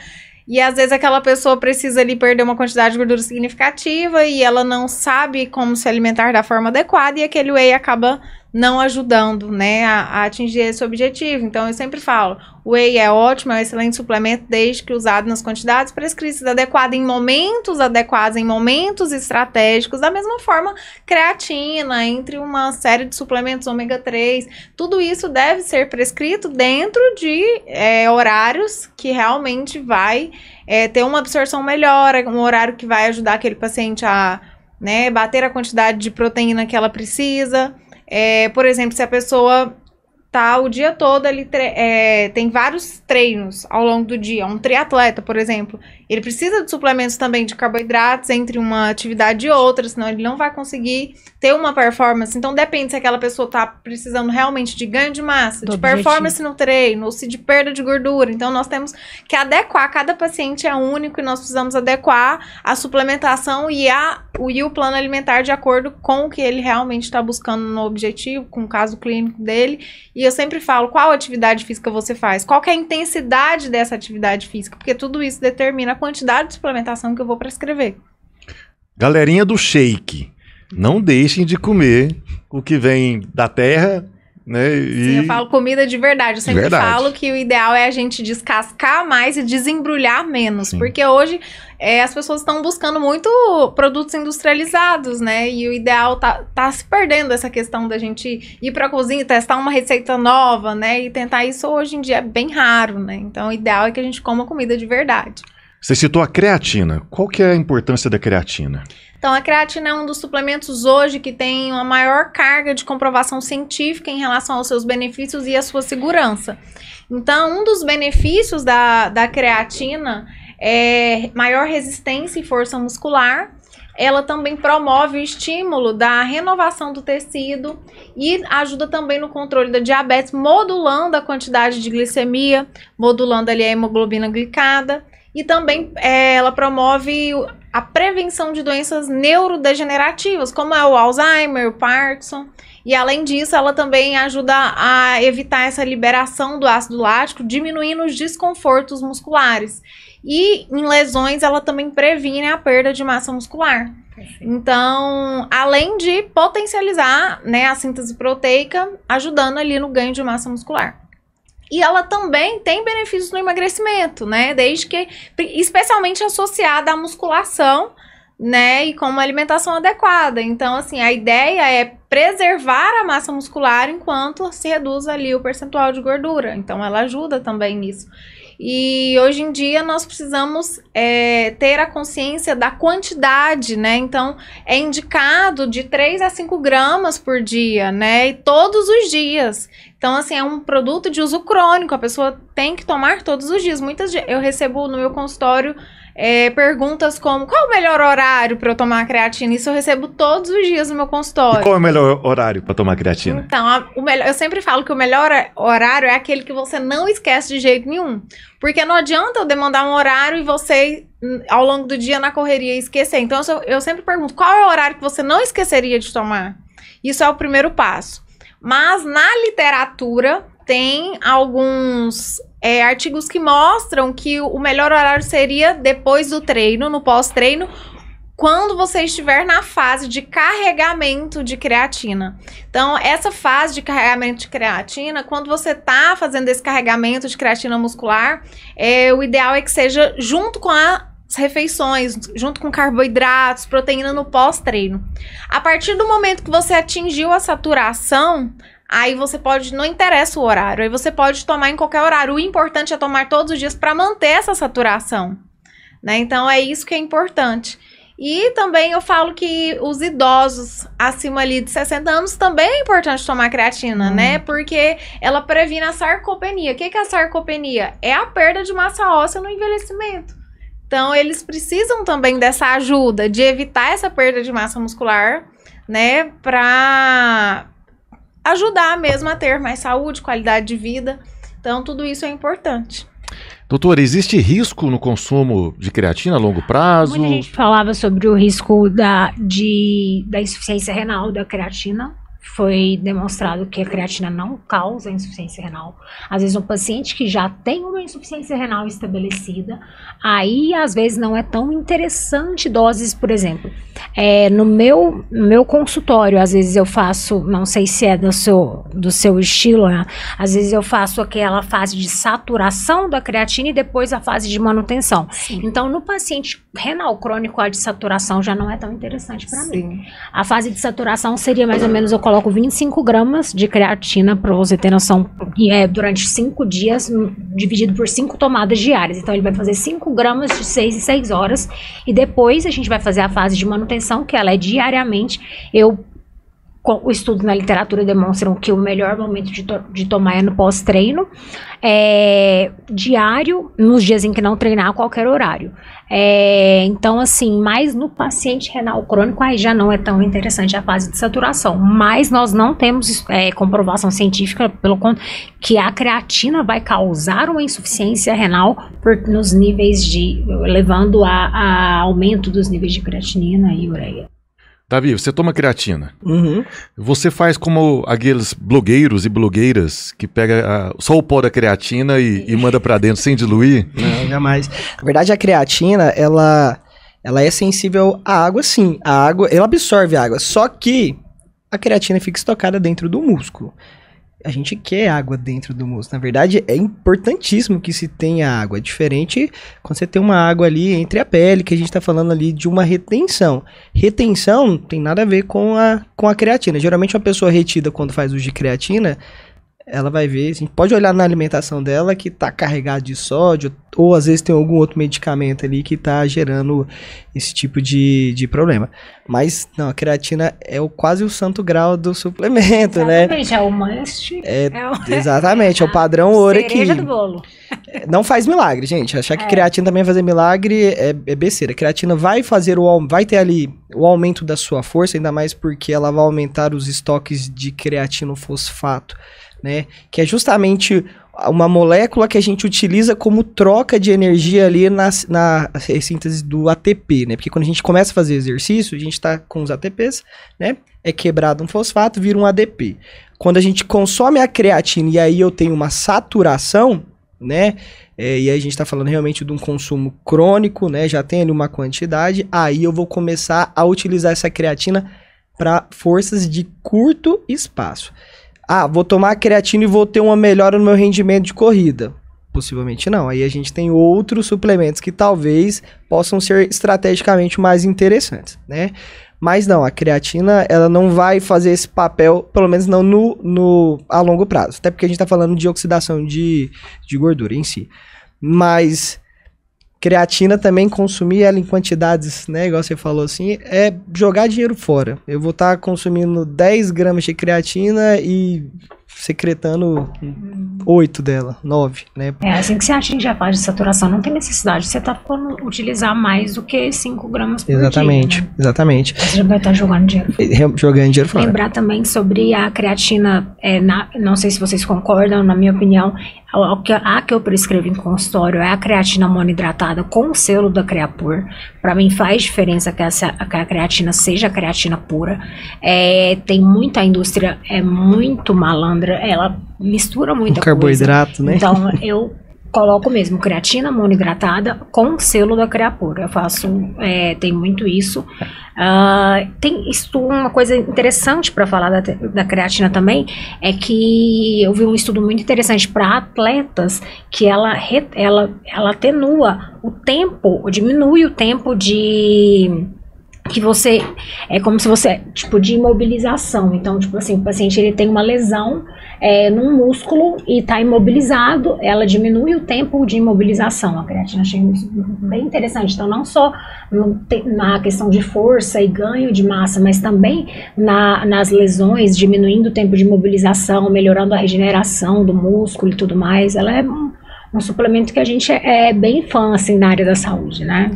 E às vezes aquela pessoa precisa ali perder uma quantidade de gordura significativa e ela não sabe como se alimentar da forma adequada e aquele whey acaba não ajudando, né, a, a, atingir esse objetivo. Então, eu sempre falo, o whey é ótimo, é um excelente suplemento, desde que usado nas quantidades prescritas adequadas, em momentos adequados, em momentos estratégicos. Da mesma forma, creatina, entre uma série de suplementos ômega 3, tudo isso deve ser prescrito dentro de é, horários que realmente vai é, ter uma absorção melhor, um horário que vai ajudar aquele paciente a né, bater a quantidade de proteína que ela precisa. É, por exemplo, se a pessoa tá o dia todo ali, é, tem vários treinos ao longo do dia. Um triatleta, por exemplo, ele precisa de suplementos também de carboidratos entre uma atividade e outra, senão ele não vai conseguir ter uma performance. Então depende se aquela pessoa tá precisando realmente de ganho de massa, do de objetivo. performance no treino, ou se de perda de gordura. Então nós temos que adequar, cada paciente é único e nós precisamos adequar a suplementação e, a, o, e o plano alimentar de acordo com o que ele realmente está buscando no objetivo, com o caso clínico dele e eu sempre falo qual atividade física você faz, qual é a intensidade dessa atividade física, porque tudo isso determina quantidade de suplementação que eu vou prescrever. Galerinha do shake, não deixem de comer o que vem da terra né? E... Sim, eu falo comida de verdade. Eu sempre verdade. falo que o ideal é a gente descascar mais e desembrulhar menos. Sim. Porque hoje é, as pessoas estão buscando muito produtos industrializados, né? E o ideal tá, tá se perdendo essa questão da gente ir para a cozinha, testar uma receita nova, né? E tentar isso hoje em dia é bem raro, né? Então o ideal é que a gente coma comida de verdade. Você citou a creatina. Qual que é a importância da creatina? Então, a creatina é um dos suplementos hoje que tem uma maior carga de comprovação científica em relação aos seus benefícios e à sua segurança. Então, um dos benefícios da, da creatina é maior resistência e força muscular. Ela também promove o estímulo da renovação do tecido e ajuda também no controle da diabetes, modulando a quantidade de glicemia, modulando ali a hemoglobina glicada. E também é, ela promove a prevenção de doenças neurodegenerativas, como é o Alzheimer, o Parkinson. E além disso, ela também ajuda a evitar essa liberação do ácido lático, diminuindo os desconfortos musculares. E em lesões, ela também previne a perda de massa muscular. Então, além de potencializar né, a síntese proteica, ajudando ali no ganho de massa muscular. E ela também tem benefícios no emagrecimento, né? Desde que, especialmente associada à musculação, né? E com uma alimentação adequada. Então, assim, a ideia é preservar a massa muscular enquanto se reduz ali o percentual de gordura. Então, ela ajuda também nisso. E hoje em dia nós precisamos é, ter a consciência da quantidade, né? Então, é indicado de 3 a 5 gramas por dia, né? E todos os dias. Então, assim, é um produto de uso crônico, a pessoa tem que tomar todos os dias. Muitas eu recebo no meu consultório é, perguntas como qual o melhor horário para eu tomar creatina? Isso eu recebo todos os dias no meu consultório. E qual é o melhor horário para tomar creatina? Então, a, o melhor, eu sempre falo que o melhor horário é aquele que você não esquece de jeito nenhum. Porque não adianta eu demandar um horário e você, hum, ao longo do dia, na correria, esquecer. Então, eu, eu sempre pergunto qual é o horário que você não esqueceria de tomar? Isso é o primeiro passo. Mas na literatura tem alguns é, artigos que mostram que o melhor horário seria depois do treino, no pós-treino, quando você estiver na fase de carregamento de creatina. Então, essa fase de carregamento de creatina, quando você está fazendo esse carregamento de creatina muscular, é, o ideal é que seja junto com a as refeições, junto com carboidratos, proteína no pós-treino. A partir do momento que você atingiu a saturação, Aí você pode, não interessa o horário, aí você pode tomar em qualquer horário. O importante é tomar todos os dias para manter essa saturação, né? Então é isso que é importante. E também eu falo que os idosos acima ali de 60 anos também é importante tomar creatina, hum. né? Porque ela previne a sarcopenia. O que é a sarcopenia? É a perda de massa óssea no envelhecimento. Então, eles precisam também dessa ajuda de evitar essa perda de massa muscular, né? Pra ajudar mesmo a ter mais saúde, qualidade de vida. Então, tudo isso é importante. Doutor, existe risco no consumo de creatina a longo prazo? Muita gente falava sobre o risco da, de, da insuficiência renal da creatina foi demonstrado que a creatina não causa insuficiência renal. Às vezes, um paciente que já tem uma insuficiência renal estabelecida, aí às vezes não é tão interessante doses, por exemplo. É, no meu, no meu consultório, às vezes eu faço, não sei se é do seu, do seu estilo, né? às vezes eu faço aquela fase de saturação da creatina e depois a fase de manutenção. Sim. Então, no paciente renal crônico, a de saturação já não é tão interessante para mim. A fase de saturação seria mais ou menos eu coloco coloco 25 gramas de creatina para você ter noção. É durante 5 dias, dividido por 5 tomadas diárias. Então ele vai fazer 5 gramas de 6 em 6 horas. E depois a gente vai fazer a fase de manutenção, que ela é diariamente. Eu o estudo na literatura demonstram que o melhor momento de, to- de tomar é no pós-treino, é, diário, nos dias em que não treinar, a qualquer horário. É, então, assim, mas no paciente renal crônico, aí já não é tão interessante a fase de saturação. Mas nós não temos é, comprovação científica, pelo contrário, que a creatina vai causar uma insuficiência renal por, nos níveis de. levando a, a aumento dos níveis de creatinina e ureia. Davi, você toma creatina. Uhum. Você faz como aqueles blogueiros e blogueiras que pega ah, só o pó da creatina e, e manda pra dentro sem diluir? Não, jamais. Na verdade, a creatina, ela, ela é sensível à água, sim. A água, ela absorve a água. Só que a creatina fica estocada dentro do músculo. A gente quer água dentro do músculo. Na verdade, é importantíssimo que se tenha água. É diferente quando você tem uma água ali entre a pele, que a gente está falando ali de uma retenção. Retenção tem nada a ver com a, com a creatina. Geralmente, uma pessoa retida quando faz uso de creatina, ela vai ver, a gente pode olhar na alimentação dela que tá carregado de sódio, ou às vezes tem algum outro medicamento ali que tá gerando esse tipo de, de problema. Mas, não, a creatina é o, quase o santo grau do suplemento, né? Exatamente, é o must. É, É o- exatamente, é o padrão ouro aqui. do bolo. Não faz milagre, gente. Achar que É. creatina também vai fazer milagre é, é besteira. Creatina vai fazer o vai ter ali o aumento da sua força, ainda mais porque ela vai aumentar os estoques de creatinofosfato, né? Que é justamente uma molécula que a gente utiliza como troca de energia ali na, na síntese do ATP, né? Porque quando a gente começa a fazer exercício, a gente tá com os ATPs, né? É quebrado um fosfato, vira um ADP. Quando a gente consome a creatina e aí eu tenho uma saturação, né? É, e aí a gente tá falando realmente de um consumo crônico, né? Já tem ali uma quantidade, aí eu vou começar a utilizar essa creatina para forças de curto espaço. Ah, vou tomar creatina e vou ter uma melhora no meu rendimento de corrida. Possivelmente não. Aí a gente tem outros suplementos que talvez possam ser estrategicamente mais interessantes, né? Mas não, a creatina, ela não vai fazer esse papel, pelo menos não no, no a longo prazo. Até porque a gente tá falando de oxidação de, de gordura em si. Mas creatina também, consumir ela em quantidades, né, igual você falou assim, é jogar dinheiro fora. Eu vou estar consumindo 10 gramas de creatina e secretando 8 dela, 9, né? É, assim que você atinge a fase de saturação, não tem necessidade. Você tá falando utilizar mais do que 5 gramas por Exatamente, dia. né? exatamente. Você já vai estar jogando dinheiro. Jogando dinheiro fora. Lembrar também sobre a creatina, é, na- não sei se vocês concordam, na minha opinião, a, a que- eu prescrevo em consultório é a creatina monohidratada com o selo da Creapur. Para mim faz diferença que, essa, que a creatina seja a creatina pura. É, tem muita indústria, é muito malandra, ela mistura Um muita coisa. carboidrato, né? Então, eu coloco mesmo creatina monohidratada com selo da Creapura. Eu faço, é, tem muito isso. Ah, tem isso, uma coisa interessante para falar da, da creatina também é que eu vi um estudo muito interessante para atletas que ela, ela, ela atenua o tempo, diminui o tempo de que você é como se você tipo de imobilização. Então tipo assim o paciente ele tem uma lesão é, num músculo e está imobilizado ela diminui o tempo de imobilização. A creatina achei bem interessante. Então não só no na questão de força e ganho de massa mas também na, nas lesões diminuindo o tempo de imobilização melhorando a regeneração do músculo e tudo mais. Ela é um, um suplemento que a gente é, é bem fã assim na área da saúde né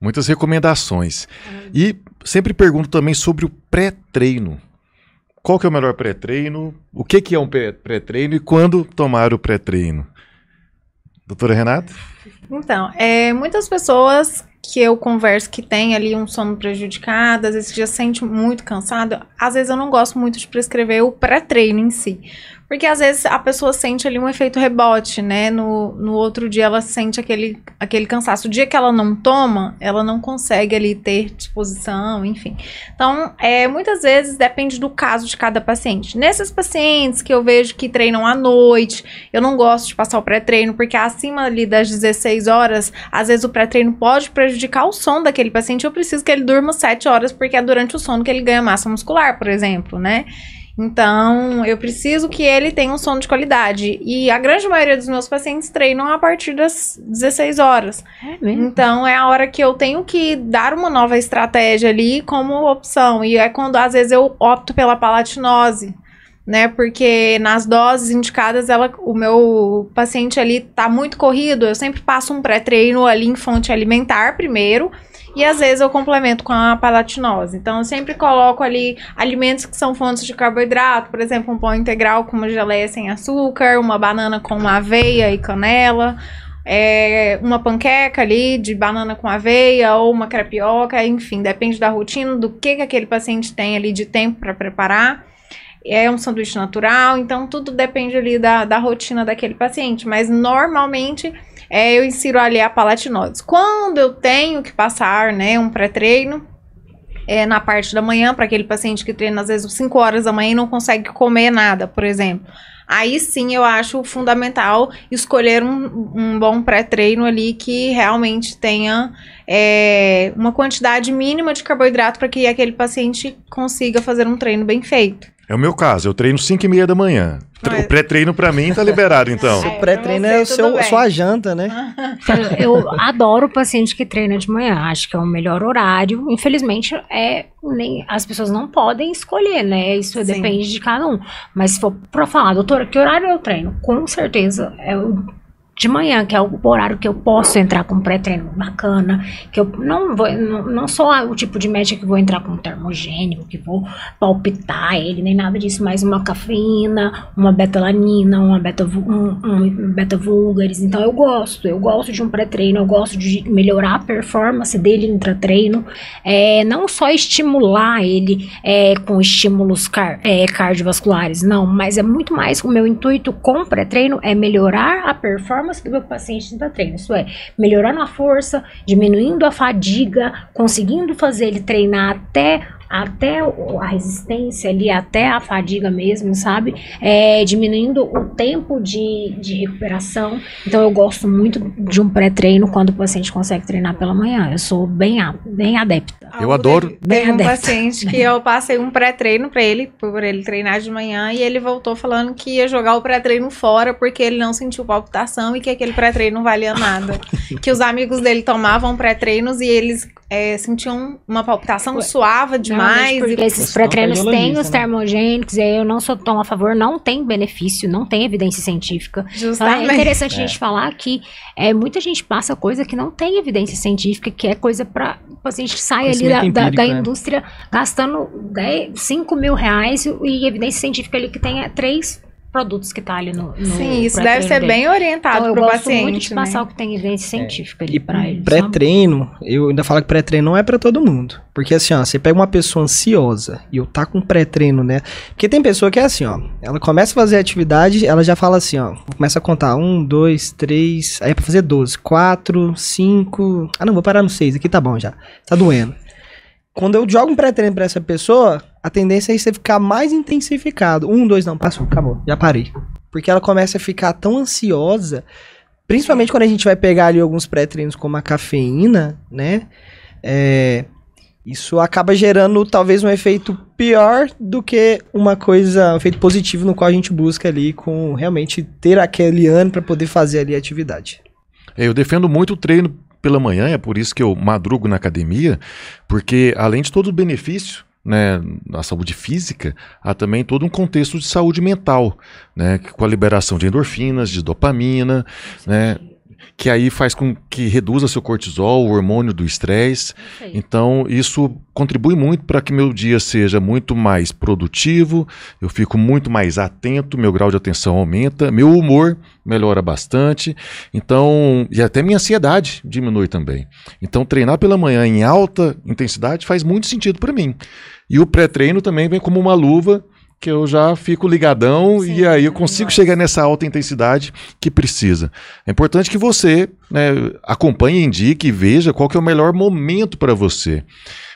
Muitas recomendações. E sempre pergunto também sobre o pré-treino. Qual que é o melhor pré-treino? O que, que é um pré- pré-treino e quando tomar o pré-treino? Doutora Renata? Então, é, muitas pessoas que eu converso que tem ali um sono prejudicado, às vezes já sente muito cansado, às vezes eu não gosto muito de prescrever o pré-treino em si. Porque às vezes a pessoa sente ali um efeito rebote, né? No, no outro dia ela sente aquele, aquele cansaço. O dia que ela não toma, ela não consegue ali ter disposição, enfim. Então, é, muitas vezes depende do caso de cada paciente. Nesses pacientes que eu vejo que treinam à noite, eu não gosto de passar o pré-treino, porque acima ali das 16 horas, às vezes o pré-treino pode prejudicar o sono daquele paciente. Eu preciso que ele durma 7 horas, porque é durante o sono que ele ganha massa muscular, por exemplo, né? Então, eu preciso que ele tenha um sono de qualidade. E a grande maioria dos meus pacientes treinam a partir das 16 horas. É mesmo? Então, é a hora que eu tenho que dar uma nova estratégia ali como opção. E é quando, às vezes, eu opto pela palatinose. Né, porque nas doses indicadas, ela, o meu paciente ali tá muito corrido, eu sempre passo um pré-treino ali em fonte alimentar primeiro, e às vezes eu complemento com a palatinose. Então eu sempre coloco ali alimentos que são fontes de carboidrato, por exemplo, um pão integral com uma geleia sem açúcar, uma banana com aveia e canela. É, uma panqueca ali de banana com aveia ou uma crepioca, enfim, depende da rotina, do que, que aquele paciente tem ali de tempo para preparar. É um sanduíche natural, então tudo depende ali da, da rotina daquele paciente. Mas normalmente é, eu insiro ali a palatinose. Quando eu tenho que passar, né, um pré-treino, é, na parte da manhã, para aquele paciente que treina às vezes 5 horas da manhã e não consegue comer nada, por exemplo. Aí sim eu acho fundamental escolher um, um bom pré-treino ali que realmente tenha é, uma quantidade mínima de carboidrato para que aquele paciente consiga fazer um treino bem feito. É o meu caso, eu treino 5 e meia da manhã. Mas- O pré-treino pra mim tá liberado, então. É, O pré-treino pra é o seu, sua janta, né? Eu adoro o paciente que treina de manhã. Acho que é o melhor horário. Infelizmente, é nem as pessoas não podem escolher, né? Isso Sim. depende de cada um. Mas se for pra falar, doutora, que horário eu treino? Com certeza é o de manhã, que é o horário que eu posso entrar com pré-treino bacana, que eu não vou, não, não sou o tipo de médica que vou entrar com termogênico, que vou palpitar ele, nem nada disso, mas uma cafeína, uma betalanina, uma beta, um, um beta vulgaris. Então eu gosto, eu gosto de um pré-treino, eu gosto de melhorar a performance dele no treino, é, não só estimular ele é, com estímulos car- é, cardiovasculares, não, mas é muito mais o meu intuito com pré-treino é melhorar a performance do meu paciente no treino, isso é, melhorando a força, diminuindo a fadiga, conseguindo fazer ele treinar até até a resistência ali, até a fadiga mesmo, sabe? É, diminuindo o tempo de, de recuperação. Então eu gosto muito de um pré-treino quando o paciente consegue treinar pela manhã. Eu sou bem, a- bem adepta. Eu adoro- Bem um adepta. paciente que eu passei um pré-treino pra ele, por ele treinar de manhã, e ele voltou falando que ia jogar o pré-treino fora porque ele não sentiu palpitação e que aquele pré-treino não valia nada. que os amigos dele tomavam pré-treinos e eles é, sentiam uma palpitação, suava demais. Realmente, porque e- esses pré-treinos têm os né? termogênicos, e aí eu não sou tão a favor, não tem benefício, não tem evidência científica. Então, é Justamente. interessante a gente falar que é, muita gente passa coisa que não tem evidência científica, que é coisa para o paciente sai ali da, Conhecimento da- da empírico, né? indústria gastando 10, 5 mil reais e evidência científica ali que tenha três produtos que tá ali no, no Sim, isso deve ser dele. bem orientado Então, eu pro gosto paciente. muito de passar né? o que tem evidência científica ali E pra ele. pré-treino, eu ainda falo que pré-treino não é pra todo mundo. Porque assim, ó, você pega uma pessoa ansiosa e eu tá com pré-treino, né? Porque tem pessoa que é assim, ó. Ela começa a fazer atividade, ela já fala assim, ó. Começa a contar um, dois, três. Aí é pra fazer 12. Quatro, cinco. Ah, não, vou parar no seis. Aqui tá bom já. Tá doendo. Quando eu jogo um pré-treino pra essa pessoa, a tendência é você ficar mais intensificado. Um, dois, não, passou, acabou, já parei. Porque ela começa a ficar tão ansiosa, principalmente quando a gente vai pegar ali alguns pré-treinos como a cafeína, né? É, isso acaba gerando talvez um efeito pior do que uma coisa, um efeito positivo no qual a gente busca ali com realmente ter aquele ano para poder fazer ali a atividade. É, Eu defendo muito o treino pela manhã, é por isso que eu madrugo na academia, porque além de todo o benefício né, na saúde física, há também todo um contexto de saúde mental, né, com a liberação de endorfinas, de dopamina, né, que aí faz com que reduza seu cortisol, o hormônio do estresse. Então, isso contribui muito para que meu dia seja muito mais produtivo, eu fico muito mais atento, meu grau de atenção aumenta, meu humor melhora bastante. Então, e até minha ansiedade diminui também. Então, treinar pela manhã em alta intensidade faz muito sentido para mim. E o pré-treino também vem como uma luva que eu já fico ligadão Sim, e aí eu consigo chegar nessa alta intensidade que precisa. É importante que você né, acompanhe, indique e veja qual que é o melhor momento para você.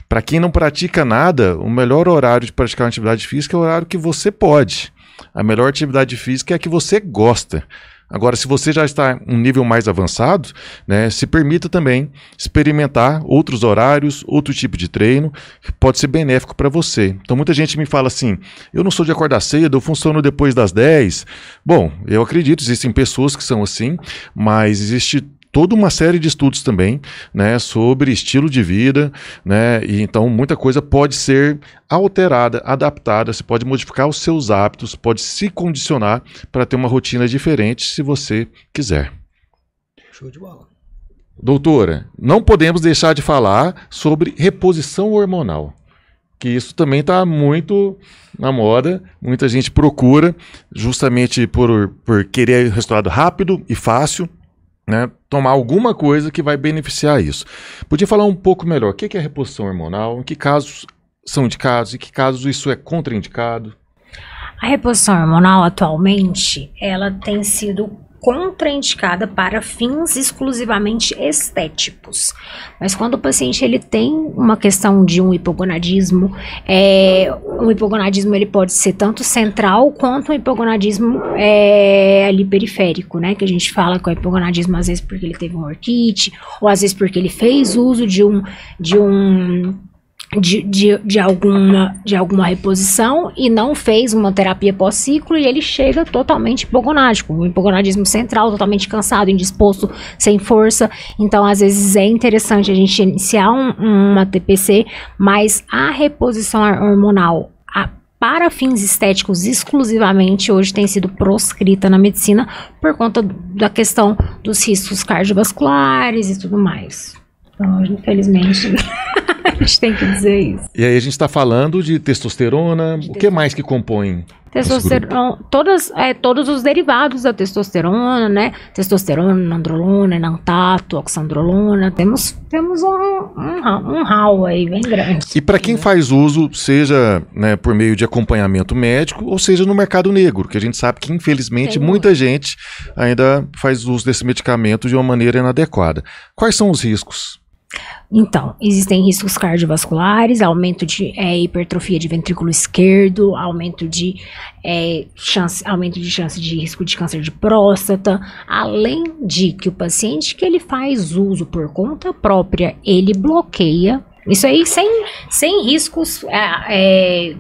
Para quem não pratica nada, o melhor horário de praticar uma atividade física é o horário que você pode. A melhor atividade física é a que você gosta. Agora, se você já está um nível mais avançado, né, se permita também experimentar outros horários, outro tipo de treino, que pode ser benéfico para você. Então, muita gente me fala assim: eu não sou de acordar cedo, eu funciono depois das 10. Bom, eu acredito, existem pessoas que são assim, mas existe toda uma série de estudos também, né, sobre estilo de vida, né, e então muita coisa pode ser alterada, adaptada, você pode modificar os seus hábitos, pode se condicionar para ter uma rotina diferente se você quiser. Show de bola. Doutora, não podemos deixar de falar sobre reposição hormonal, que isso também está muito na moda, muita gente procura justamente por, por querer resultado rápido e fácil, né, tomar alguma coisa que vai beneficiar isso. Podia falar um pouco melhor o que é reposição hormonal, em que casos são indicados, em que casos isso é contraindicado? A reposição hormonal atualmente, ela tem sido contraindicada para fins exclusivamente estéticos. Mas quando o paciente ele tem uma questão de um hipogonadismo, é, um hipogonadismo ele pode ser tanto central quanto um hipogonadismo é, ali periférico, né? Que a gente fala que o hipogonadismo às vezes porque ele teve um orquite, ou às vezes porque ele fez uso de um de um de, de, de, alguma, de alguma reposição e não fez uma terapia pós-ciclo e ele chega totalmente hipogonádico, um hipogonadismo central, totalmente cansado, indisposto, sem força. Então, às vezes é interessante a gente iniciar um, uma TPC, mas a reposição hormonal a, para fins estéticos exclusivamente hoje tem sido proscrita na medicina por conta da questão dos riscos cardiovasculares e tudo mais. Então, infelizmente. a gente tem que dizer isso. E aí a gente está falando de testosterona, de o que mais que compõe? Testosterona, todas, é, todos os derivados da testosterona, né? Testosterona, androlona, enantato, oxandrolona. Temos, temos um, um, um hall aí bem grande. E para quem faz uso, seja né, por meio de acompanhamento médico, ou seja no mercado negro, que a gente sabe que infelizmente Tem muita muito. gente ainda faz uso desse medicamento de uma maneira inadequada. Quais são os riscos? Então, existem riscos cardiovasculares, aumento de é, hipertrofia de ventrículo esquerdo, aumento de, é, chance, aumento de chance de risco de câncer de próstata, além de que o paciente que ele faz uso por conta própria, ele bloqueia isso aí sem, sem riscos, é, é,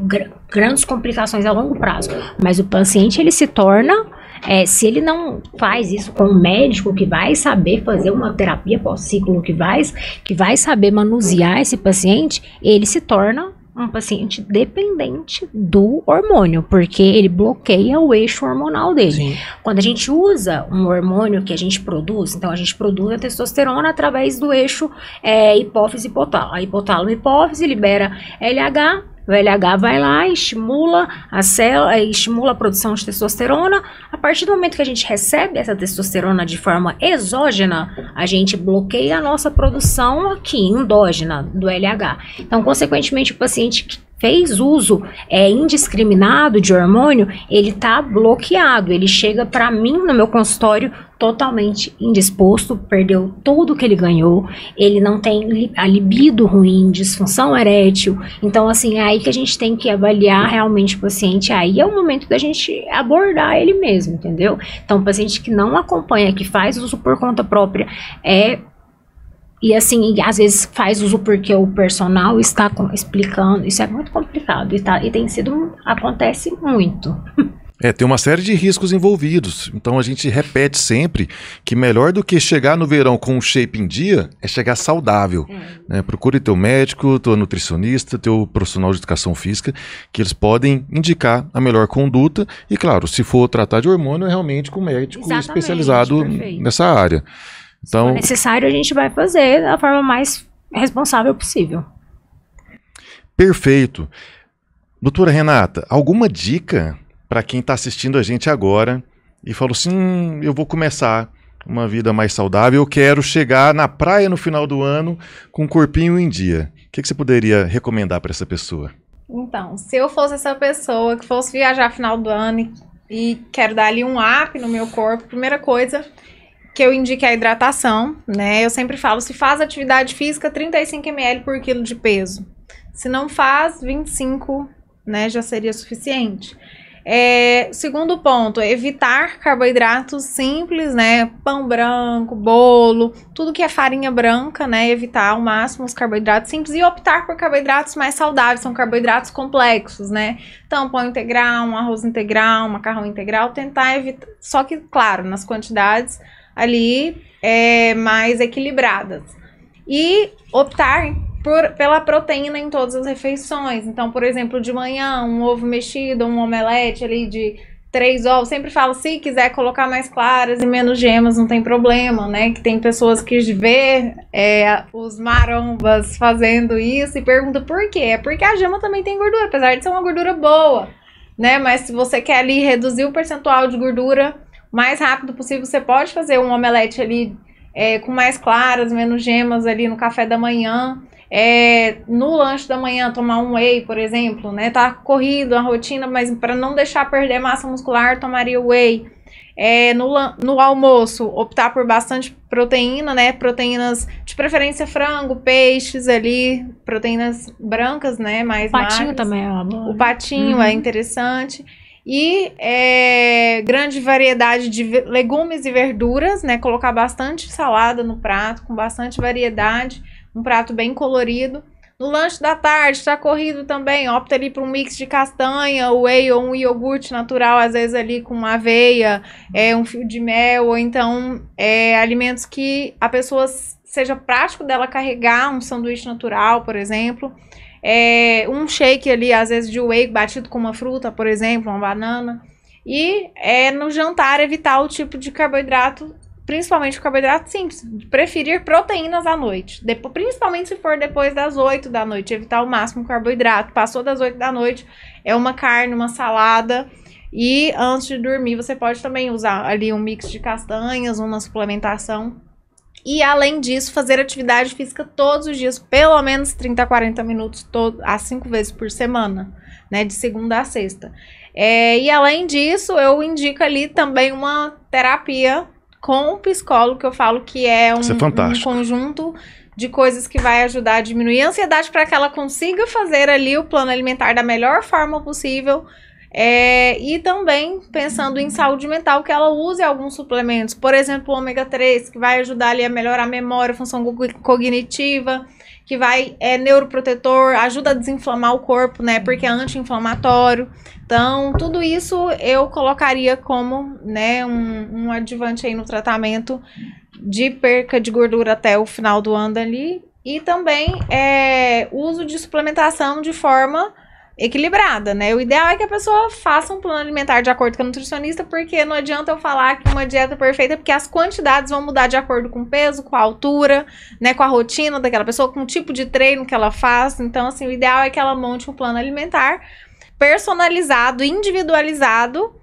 grandes complicações a longo prazo. Mas o paciente ele se torna é, se ele não faz isso com um médico que vai saber fazer uma terapia pós-ciclo, que vai, que vai saber manusear esse paciente, ele se torna um paciente dependente do hormônio, porque ele bloqueia o eixo hormonal dele. Sim. Quando a gente usa um hormônio que a gente produz, então a gente produz a testosterona através do eixo é, hipófise-hipotálamo. A hipotálamo-hipófise libera LH, o LH vai lá, estimula a célula, estimula a produção de testosterona. A partir do momento que a gente recebe essa testosterona de forma exógena, a gente bloqueia a nossa produção aqui, endógena, do LH. Então, consequentemente, o paciente que fez uso é, indiscriminado de hormônio, ele está bloqueado. Ele chega para mim no meu consultório totalmente indisposto, perdeu tudo que ele ganhou, ele não tem a libido ruim, disfunção erétil. Então, assim, é aí que a gente tem que avaliar realmente o paciente. Aí é o momento da gente abordar ele mesmo, entendeu? Então, o paciente que não acompanha, que faz uso por conta própria, é e assim, às vezes faz uso porque o personal está explicando. Isso é muito complicado e, tá, e tem sido. acontece muito. É, tem uma série de riscos envolvidos. Então a gente repete sempre que melhor do que chegar no verão com um shape em dia é chegar saudável. É. Né? Procure teu médico, teu nutricionista, teu profissional de educação física, que eles podem indicar a melhor conduta. E claro, se for tratar de hormônio, é realmente com um médico Exatamente, especializado perfeito. nessa área. Então, Se for necessário, a gente vai fazer da forma mais responsável possível. Perfeito. Doutora Renata, alguma dica para quem está assistindo a gente agora e falou assim: hum, eu vou começar uma vida mais saudável, eu quero chegar na praia no final do ano com um corpinho em dia. O que, que você poderia recomendar para essa pessoa? Então, se eu fosse essa pessoa que fosse viajar no final do ano e, e quero dar ali um up no meu corpo, primeira coisa que eu indique a hidratação, né? Eu sempre falo, se faz atividade física, 35 ml por quilo de peso. Se não faz, 25, né, já seria suficiente. É, segundo ponto, evitar carboidratos simples, né? Pão branco, bolo, tudo que é farinha branca, né? Evitar ao máximo os carboidratos simples e optar por carboidratos mais saudáveis, são carboidratos complexos, né? Então, pão integral, um arroz integral, um macarrão integral, tentar evitar. Só que, claro, nas quantidades ali é, mais equilibradas. E optar por, pela proteína em todas as refeições. Então, por exemplo, de manhã, um ovo mexido, um omelete ali de três ovos. Sempre falo, se quiser colocar mais claras e menos gemas, não tem problema, né? Que tem pessoas que vê é, os marombas fazendo isso e perguntam por quê. É porque a gema também tem gordura, apesar de ser uma gordura boa, né? Mas se você quer ali reduzir o percentual de gordura mais rápido possível, você pode fazer um omelete ali é, com mais claras, menos gemas ali no café da manhã. É, no lanche da manhã tomar um whey, por exemplo, né? Tá corrido a rotina, mas para não deixar perder massa muscular, tomaria whey. É, no, no almoço, optar por bastante proteína, né? Proteínas de preferência frango, peixes ali, proteínas brancas, né? Mais o patinho magras. também é uma boa. O patinho Uhum. é interessante. E é, grande variedade de legumes e verduras, né? Colocar bastante salada no prato, com bastante variedade. Um prato bem colorido. No lanche da tarde, está corrido também. Opta ali por um mix de castanha, whey ou um iogurte natural, às vezes ali com uma aveia, é, um fio de mel, ou então é, alimentos que a pessoa seja prático dela carregar, um sanduíche natural, por exemplo. É, um shake ali, às vezes, de whey batido com uma fruta, por exemplo, uma banana. E é, no jantar evitar o tipo de carboidrato, principalmente o carboidrato simples. Preferir proteínas à noite. Depo- principalmente se for depois das 8 da noite. Evitar o máximo carboidrato. Passou das 8 da noite, é uma carne, uma salada. E antes de dormir, você pode também usar ali um mix de castanhas, uma suplementação. E além disso, fazer atividade física todos os dias, pelo menos 30 a 40 minutos, todo, às 5 vezes por semana, né? De segunda a sexta. É, e além disso, eu indico ali também uma terapia com o psicólogo, que eu falo que é um, é um conjunto de coisas que vai ajudar a diminuir a ansiedade para que ela consiga fazer ali o plano alimentar da melhor forma possível. É, e também pensando em saúde mental, que ela use alguns suplementos, por exemplo, o ômega 3, que vai ajudar ali a melhorar a memória, a função co- cognitiva, que vai é neuroprotetor, ajuda a desinflamar o corpo, né? Porque é anti-inflamatório. Então, tudo isso eu colocaria como, né, um, um aí no tratamento de perca de gordura até o final do ano ali. E também é, uso de suplementação de forma equilibrada, né? O ideal é que a pessoa faça um plano alimentar de acordo com a nutricionista, porque não adianta eu falar que uma dieta perfeita, porque as quantidades vão mudar de acordo com o peso, com a altura, né, com a rotina daquela pessoa, com o tipo de treino que ela faz. Então, assim, o ideal é que ela monte um plano alimentar personalizado, individualizado,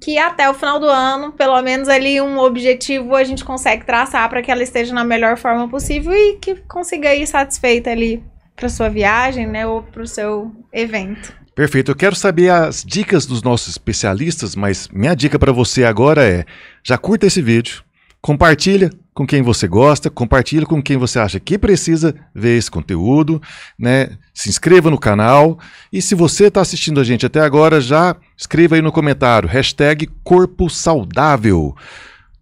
que até o final do ano, pelo menos ali um objetivo a gente consegue traçar para que ela esteja na melhor forma possível e que consiga ir satisfeita ali para sua viagem, né, ou para o seu evento. Perfeito. Eu quero saber as dicas dos nossos especialistas, mas minha dica para você agora é: já curta esse vídeo, compartilha com quem você gosta, compartilha com quem você acha que precisa ver esse conteúdo, né? Se inscreva no canal e se você está assistindo a gente até agora, já escreva aí no comentário hashtag Corpo Saudável.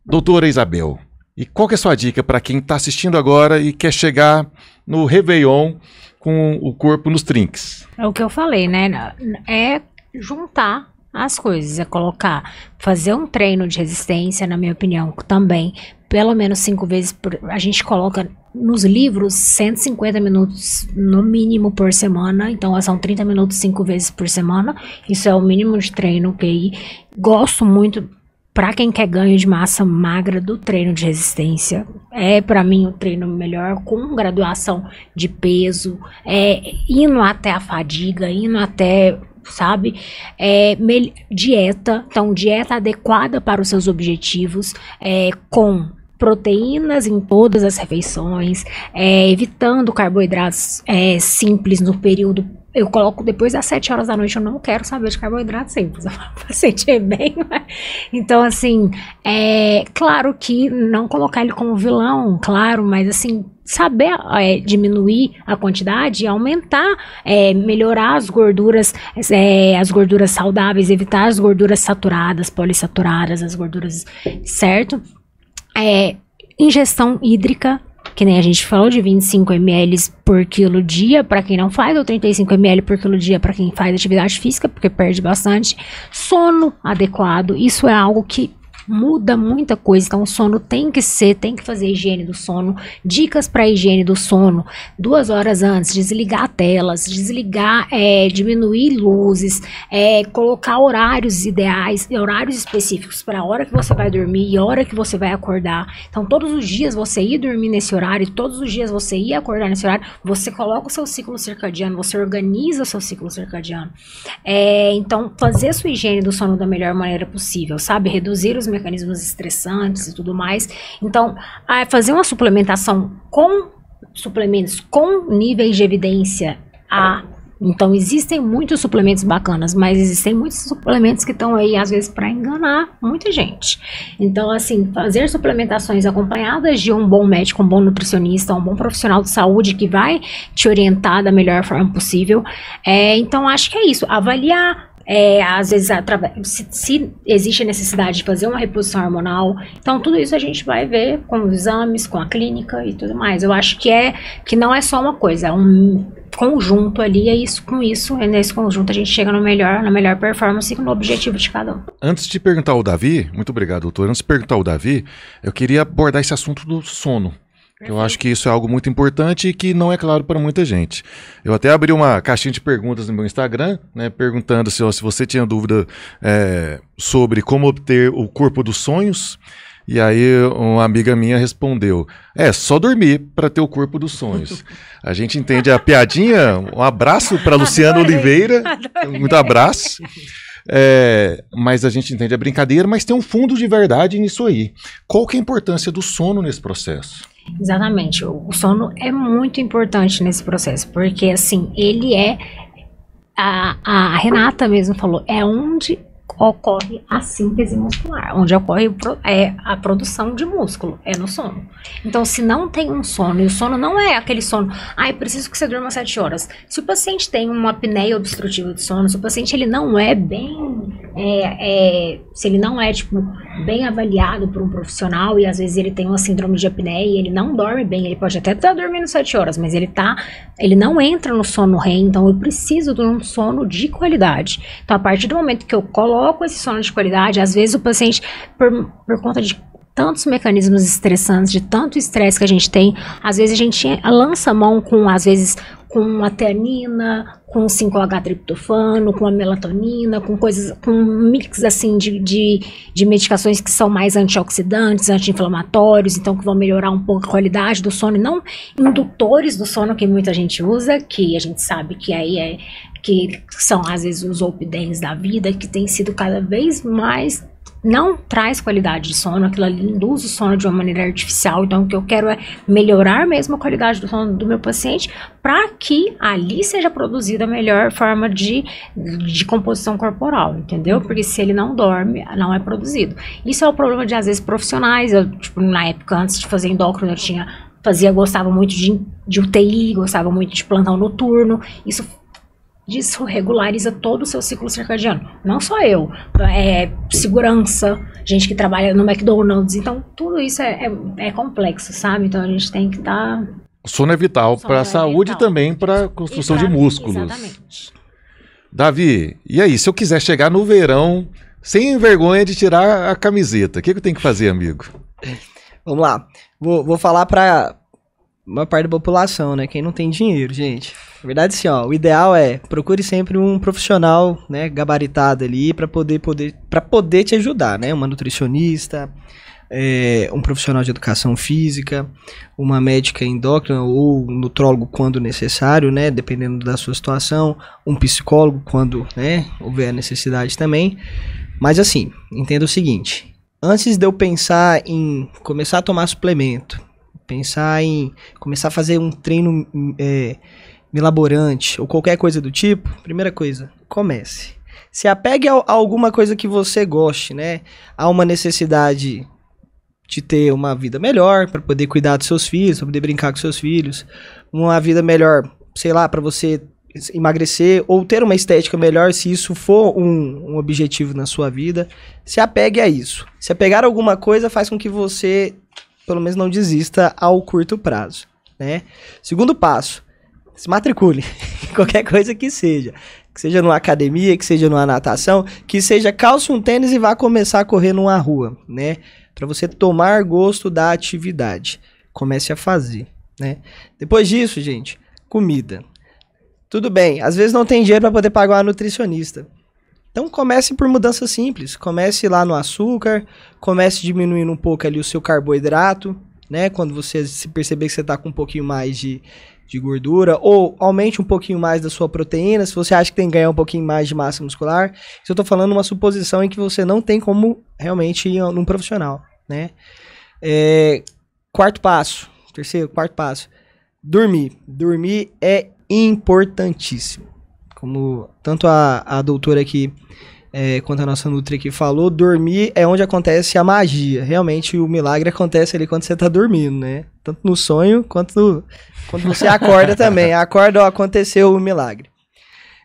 Doutora Isabel, e qual que é a sua dica para quem está assistindo agora e quer chegar no Réveillon com o corpo nos trinques? É o que eu falei, né? É juntar as coisas, é colocar, fazer um treino de resistência, na minha opinião, também, pelo menos cinco vezes por. A gente coloca nos livros 150 minutos no mínimo por semana, então são 30 minutos cinco vezes por semana. Isso é o mínimo de treino que aí gosto muito para quem quer ganho de massa magra do treino de resistência. É para mim o treino melhor com graduação de peso, é indo até a fadiga, indo até sabe? É, dieta, então dieta adequada para os seus objetivos, é, com proteínas em todas as refeições, é, evitando carboidratos é, simples no período eu coloco depois das 7 horas da noite, eu não quero saber de carboidrato sempre. Pra sentir bem. Né? Então, assim, é claro que não colocar ele como vilão, claro, mas assim, saber é, diminuir a quantidade, aumentar, é, melhorar as gorduras, é, as gorduras saudáveis, evitar as gorduras saturadas, polissaturadas, as gorduras, certo? É, ingestão hídrica, que nem a gente falou, de 25 ml por quilo dia para quem não faz, ou 35 ml por quilo dia para quem faz atividade física, porque perde bastante. Sono adequado, isso é algo que muda muita coisa. Então, o sono tem que ser, tem que fazer higiene do sono. Dicas para higiene do sono: duas horas antes, desligar telas, desligar, é, diminuir luzes, é, colocar horários ideais, horários específicos para a hora que você vai dormir e a hora que você vai acordar. Então, todos os dias você ir dormir nesse horário, todos os dias você ir acordar nesse horário, você coloca o seu ciclo circadiano, você organiza o seu ciclo circadiano. É, então, fazer sua higiene do sono da melhor maneira possível, sabe? Reduzir os mecanismos estressantes e tudo mais. Então, fazer uma suplementação com suplementos com níveis de evidência A. Então, existem muitos suplementos bacanas, mas existem muitos suplementos que estão aí, às vezes, para enganar muita gente. Então, assim, fazer suplementações acompanhadas de um bom médico, um bom nutricionista, um bom profissional de saúde que vai te orientar da melhor forma possível. É, então, acho que é isso. Avaliar é, às vezes, se, se, existe a necessidade de fazer uma reposição hormonal. Então, tudo isso a gente vai ver com os exames, com a clínica e tudo mais. Eu acho que é que não é só uma coisa, é um conjunto ali, é isso com isso, é nesse conjunto a gente chega no melhor, na melhor performance e no objetivo de cada um. Antes de perguntar ao Davi, muito obrigado, doutor. Antes de perguntar ao Davi, eu queria abordar esse assunto do sono. Eu acho que isso é algo muito importante e que não é claro para muita gente. Eu até abri uma caixinha de perguntas no meu Instagram, né, perguntando se, ó, se você tinha dúvida é, sobre como obter o corpo dos sonhos. E aí uma amiga minha respondeu: É, só dormir para ter o corpo dos sonhos. A gente entende a piadinha. Um abraço para Luciana Oliveira. Adorei. Muito abraço. É, mas a gente entende a brincadeira, mas tem um fundo de verdade nisso aí. Qual que é a importância do sono nesse processo? Exatamente. O, sono é muito importante nesse processo, porque assim, ele é. A, a Renata mesmo falou, é onde ocorre a síntese muscular, onde ocorre é, a produção de músculo, é no sono. Então, se não tem um sono, e o sono não é aquele sono, ai, ah, preciso que você durma 7 horas. Se o paciente tem uma apneia obstrutiva de sono, se o paciente ele não é bem, é, é, se ele não é, tipo, bem avaliado por um profissional, e às vezes ele tem uma síndrome de apneia e ele não dorme bem, ele pode até estar dormindo 7 horas, mas ele tá, ele não entra no sono REM, então eu preciso de um sono de qualidade. Então, a partir do momento que eu coloco esse sono de qualidade, às vezes o paciente, por, por conta de tantos mecanismos estressantes, de tanto estresse que a gente tem, às vezes a gente lança mão com, às vezes, com a teanina, com 5-H-triptofano, com a melatonina, com coisas, com um mix assim de, de, de medicações que são mais antioxidantes, anti-inflamatórios, então que vão melhorar um pouco a qualidade do sono, e não indutores do sono que muita gente usa, que a gente sabe que aí é que são às vezes os opidens da vida, que tem sido cada vez mais não traz qualidade de sono, aquilo ali induz o sono de uma maneira artificial. Então, o que eu quero é melhorar mesmo a qualidade do sono do meu paciente para que ali seja produzida a melhor forma de, de composição corporal, entendeu? Porque se ele não dorme, não é produzido. Isso é o problema de, às vezes, profissionais. Eu, tipo, na época, antes de fazer endócrino, eu tinha fazia, gostava muito de, de UTI, gostava muito de plantão noturno. Isso isso regulariza todo o seu ciclo circadiano. Não só eu, é segurança, gente que trabalha no McDonald's, então tudo isso é, é, é complexo, sabe? Então a gente tem que estar. Tá... O sono é vital para a é saúde vital. e também para a construção pra, de músculos. Exatamente. Davi, e aí, se eu quiser chegar no verão sem vergonha de tirar a camiseta, o que, que eu tenho que fazer, amigo? Vamos lá. Vou, vou falar para uma parte da população, né? Quem não tem dinheiro, gente. Na verdade, sim, ó, o ideal é procure sempre um profissional, né, gabaritado ali para poder poder para poder te ajudar, né? Uma nutricionista, é, um profissional de educação física, uma médica endócrina ou nutrólogo quando necessário, né, dependendo da sua situação, um psicólogo quando, né, houver necessidade também. Mas assim, entenda o seguinte: antes de eu pensar em começar a tomar suplemento, pensar em começar a fazer um treino é, milaborante ou qualquer coisa do tipo, primeira coisa, comece. Se apegue a, alguma coisa que você goste, né? Há uma necessidade de ter uma vida melhor para poder cuidar dos seus filhos, para poder brincar com seus filhos, uma vida melhor, sei lá, para você emagrecer ou ter uma estética melhor, se isso for um, um, objetivo na sua vida, se apegue a isso. Se apegar a alguma coisa faz com que você, pelo menos, não desista ao curto prazo, né? Segundo passo, se matricule, qualquer coisa que seja. Que seja numa academia, que seja numa natação, que seja calce um tênis e vá começar a correr numa rua, né? Para você tomar gosto da atividade. Comece a fazer, né? Depois disso, gente, comida. Tudo bem, às vezes não tem dinheiro para poder pagar uma nutricionista. Então comece por mudanças simples. Comece lá no açúcar, comece diminuindo um pouco ali o seu carboidrato, né? Quando você se perceber que você está com um pouquinho mais de, de gordura, ou aumente um pouquinho mais da sua proteína, se você acha que tem que ganhar um pouquinho mais de massa muscular. Isso eu tô falando uma suposição em que você não tem como realmente ir num profissional, né? É, quarto passo, terceiro, quarto passo, dormir. Dormir é importantíssimo. Como tanto a, a doutora aqui é, quanto a nossa Nutri aqui falou, dormir é onde acontece a magia. Realmente o milagre acontece ali quando você está dormindo, né? Tanto no sonho quanto no, quando você acorda também. Acorda, ó, aconteceu o milagre.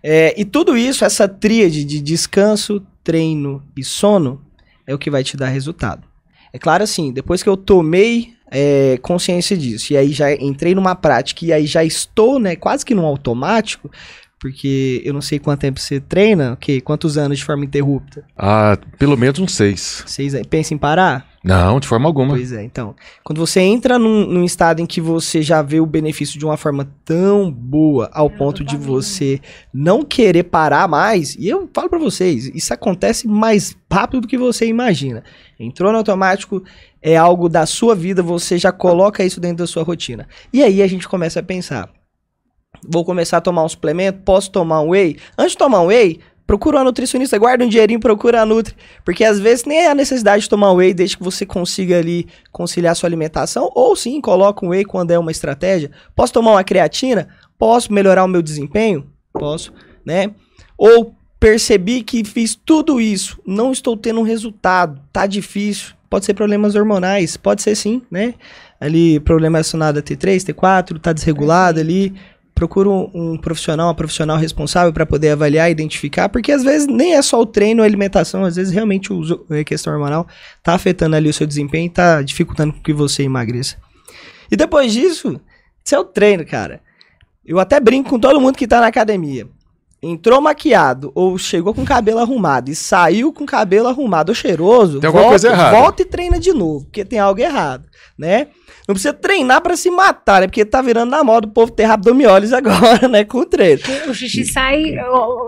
É, e tudo isso, essa tríade de descanso, treino e sono, é o que vai te dar resultado. É claro assim, depois que eu tomei é, consciência disso. E aí já entrei numa prática e aí já estou, né, quase que num automático, porque eu não sei quanto tempo você treina, ok? Quantos anos de forma interrupta? Ah, pelo menos uns seis. Seis Pensa em parar? Não, de forma alguma. Pois é, então. Quando você entra num, num estado em que você já vê o benefício de uma forma tão boa, ao ponto de você não querer parar mais, e eu falo para vocês, isso acontece mais rápido do que você imagina. Entrou no automático, é algo da sua vida, você já coloca isso dentro da sua rotina. E aí a gente começa a pensar: vou começar a tomar um suplemento, posso tomar um whey? Antes de tomar um whey, procura uma nutricionista, guarda um dinheirinho, procura a Nutri, porque às vezes nem é a necessidade de tomar whey desde que você consiga ali conciliar sua alimentação, ou sim, coloca um whey quando é uma estratégia. Posso tomar uma creatina? Posso melhorar o meu desempenho? Posso, né? Ou percebi que fiz tudo isso, não estou tendo um resultado, tá difícil Pode ser problemas hormonais, pode ser sim, né? Ali, problema relacionado a T3, T4, tá desregulado ali. Procura um, profissional, uma profissional responsável para poder avaliar e identificar, porque às vezes nem é só o treino ou a alimentação, às vezes realmente o, a questão hormonal tá afetando ali o seu desempenho e tá dificultando que você emagreça. E depois disso, seu treino, cara. Eu até brinco com todo mundo que tá na academia entrou maquiado ou chegou com cabelo arrumado e saiu com cabelo arrumado ou cheiroso, tem alguma volta, coisa errada. volta e treina de novo, porque tem algo errado, né? Não precisa treinar para se matar, né? Porque tá virando na moda o povo ter abdomiólise agora, né? Com o treino. O xixi sai.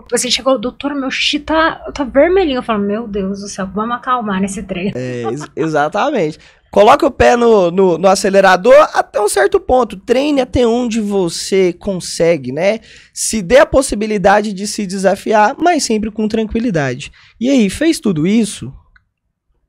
Você chegou, doutor, meu xixi tá, tá vermelhinho. Eu falo, meu Deus do céu, vamos acalmar nesse treino. É, ex exatamente. Coloque o pé no, no, no, acelerador até um certo ponto. Treine até onde você consegue, né? Se dê a possibilidade de se desafiar, mas sempre com tranquilidade. E aí, fez tudo isso?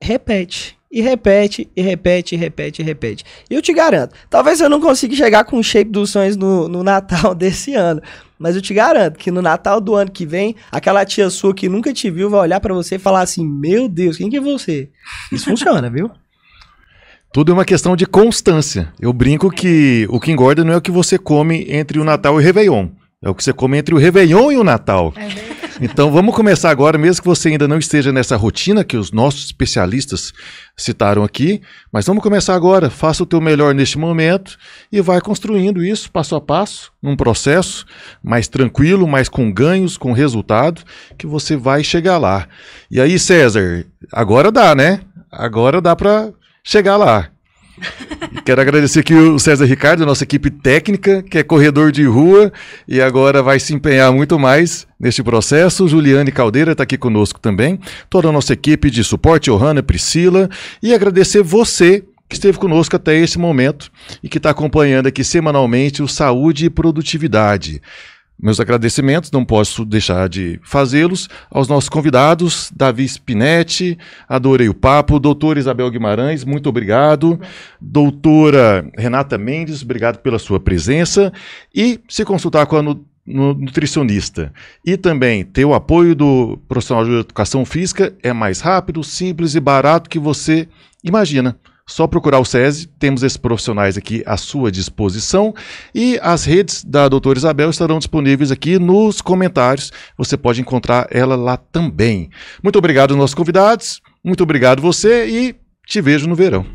Repete. E repete, e repete, e repete, e repete. E eu te garanto, talvez eu não consiga chegar com o shape dos sonhos no, no Natal desse ano. Mas eu te garanto que no Natal do ano que vem, aquela tia sua que nunca te viu vai olhar para você e falar assim: Meu Deus, quem que é você? Isso funciona, viu? Tudo é uma questão de constância. Eu brinco que o que engorda não é o que você come entre o Natal e o Réveillon. É o que você come entre o Réveillon e o Natal. É então vamos começar agora, mesmo que você ainda não esteja nessa rotina que os nossos especialistas citaram aqui, mas vamos começar agora. Faça o teu melhor neste momento e vai construindo isso passo a passo, num processo mais tranquilo, mais com ganhos, com resultado, que você vai chegar lá. E aí, César, agora dá, né? Agora dá para chegar lá. Quero agradecer aqui o César Ricardo, nossa equipe técnica, que é corredor de rua e agora vai se empenhar muito mais neste processo. Juliane Caldeira está aqui conosco também, toda a nossa equipe de suporte, Johanna, Priscila, e agradecer você que esteve conosco até esse momento e que está acompanhando aqui semanalmente o Saúde e Produtividade. Meus agradecimentos, não posso deixar de fazê-los. Aos nossos convidados, Davi Spinetti, adorei o papo, doutora Isabel Guimarães, muito obrigado, doutora Renata Mendes, obrigado pela sua presença, e se consultar com a nutricionista. E também ter o apoio do profissional de educação física é mais rápido, simples e barato que você imagina. Só procurar o SESI, temos esses profissionais aqui à sua disposição e as redes da doutora Isabel estarão disponíveis aqui nos comentários. Você pode encontrar ela lá também. Muito obrigado aos nossos convidados, muito obrigado você e te vejo no verão.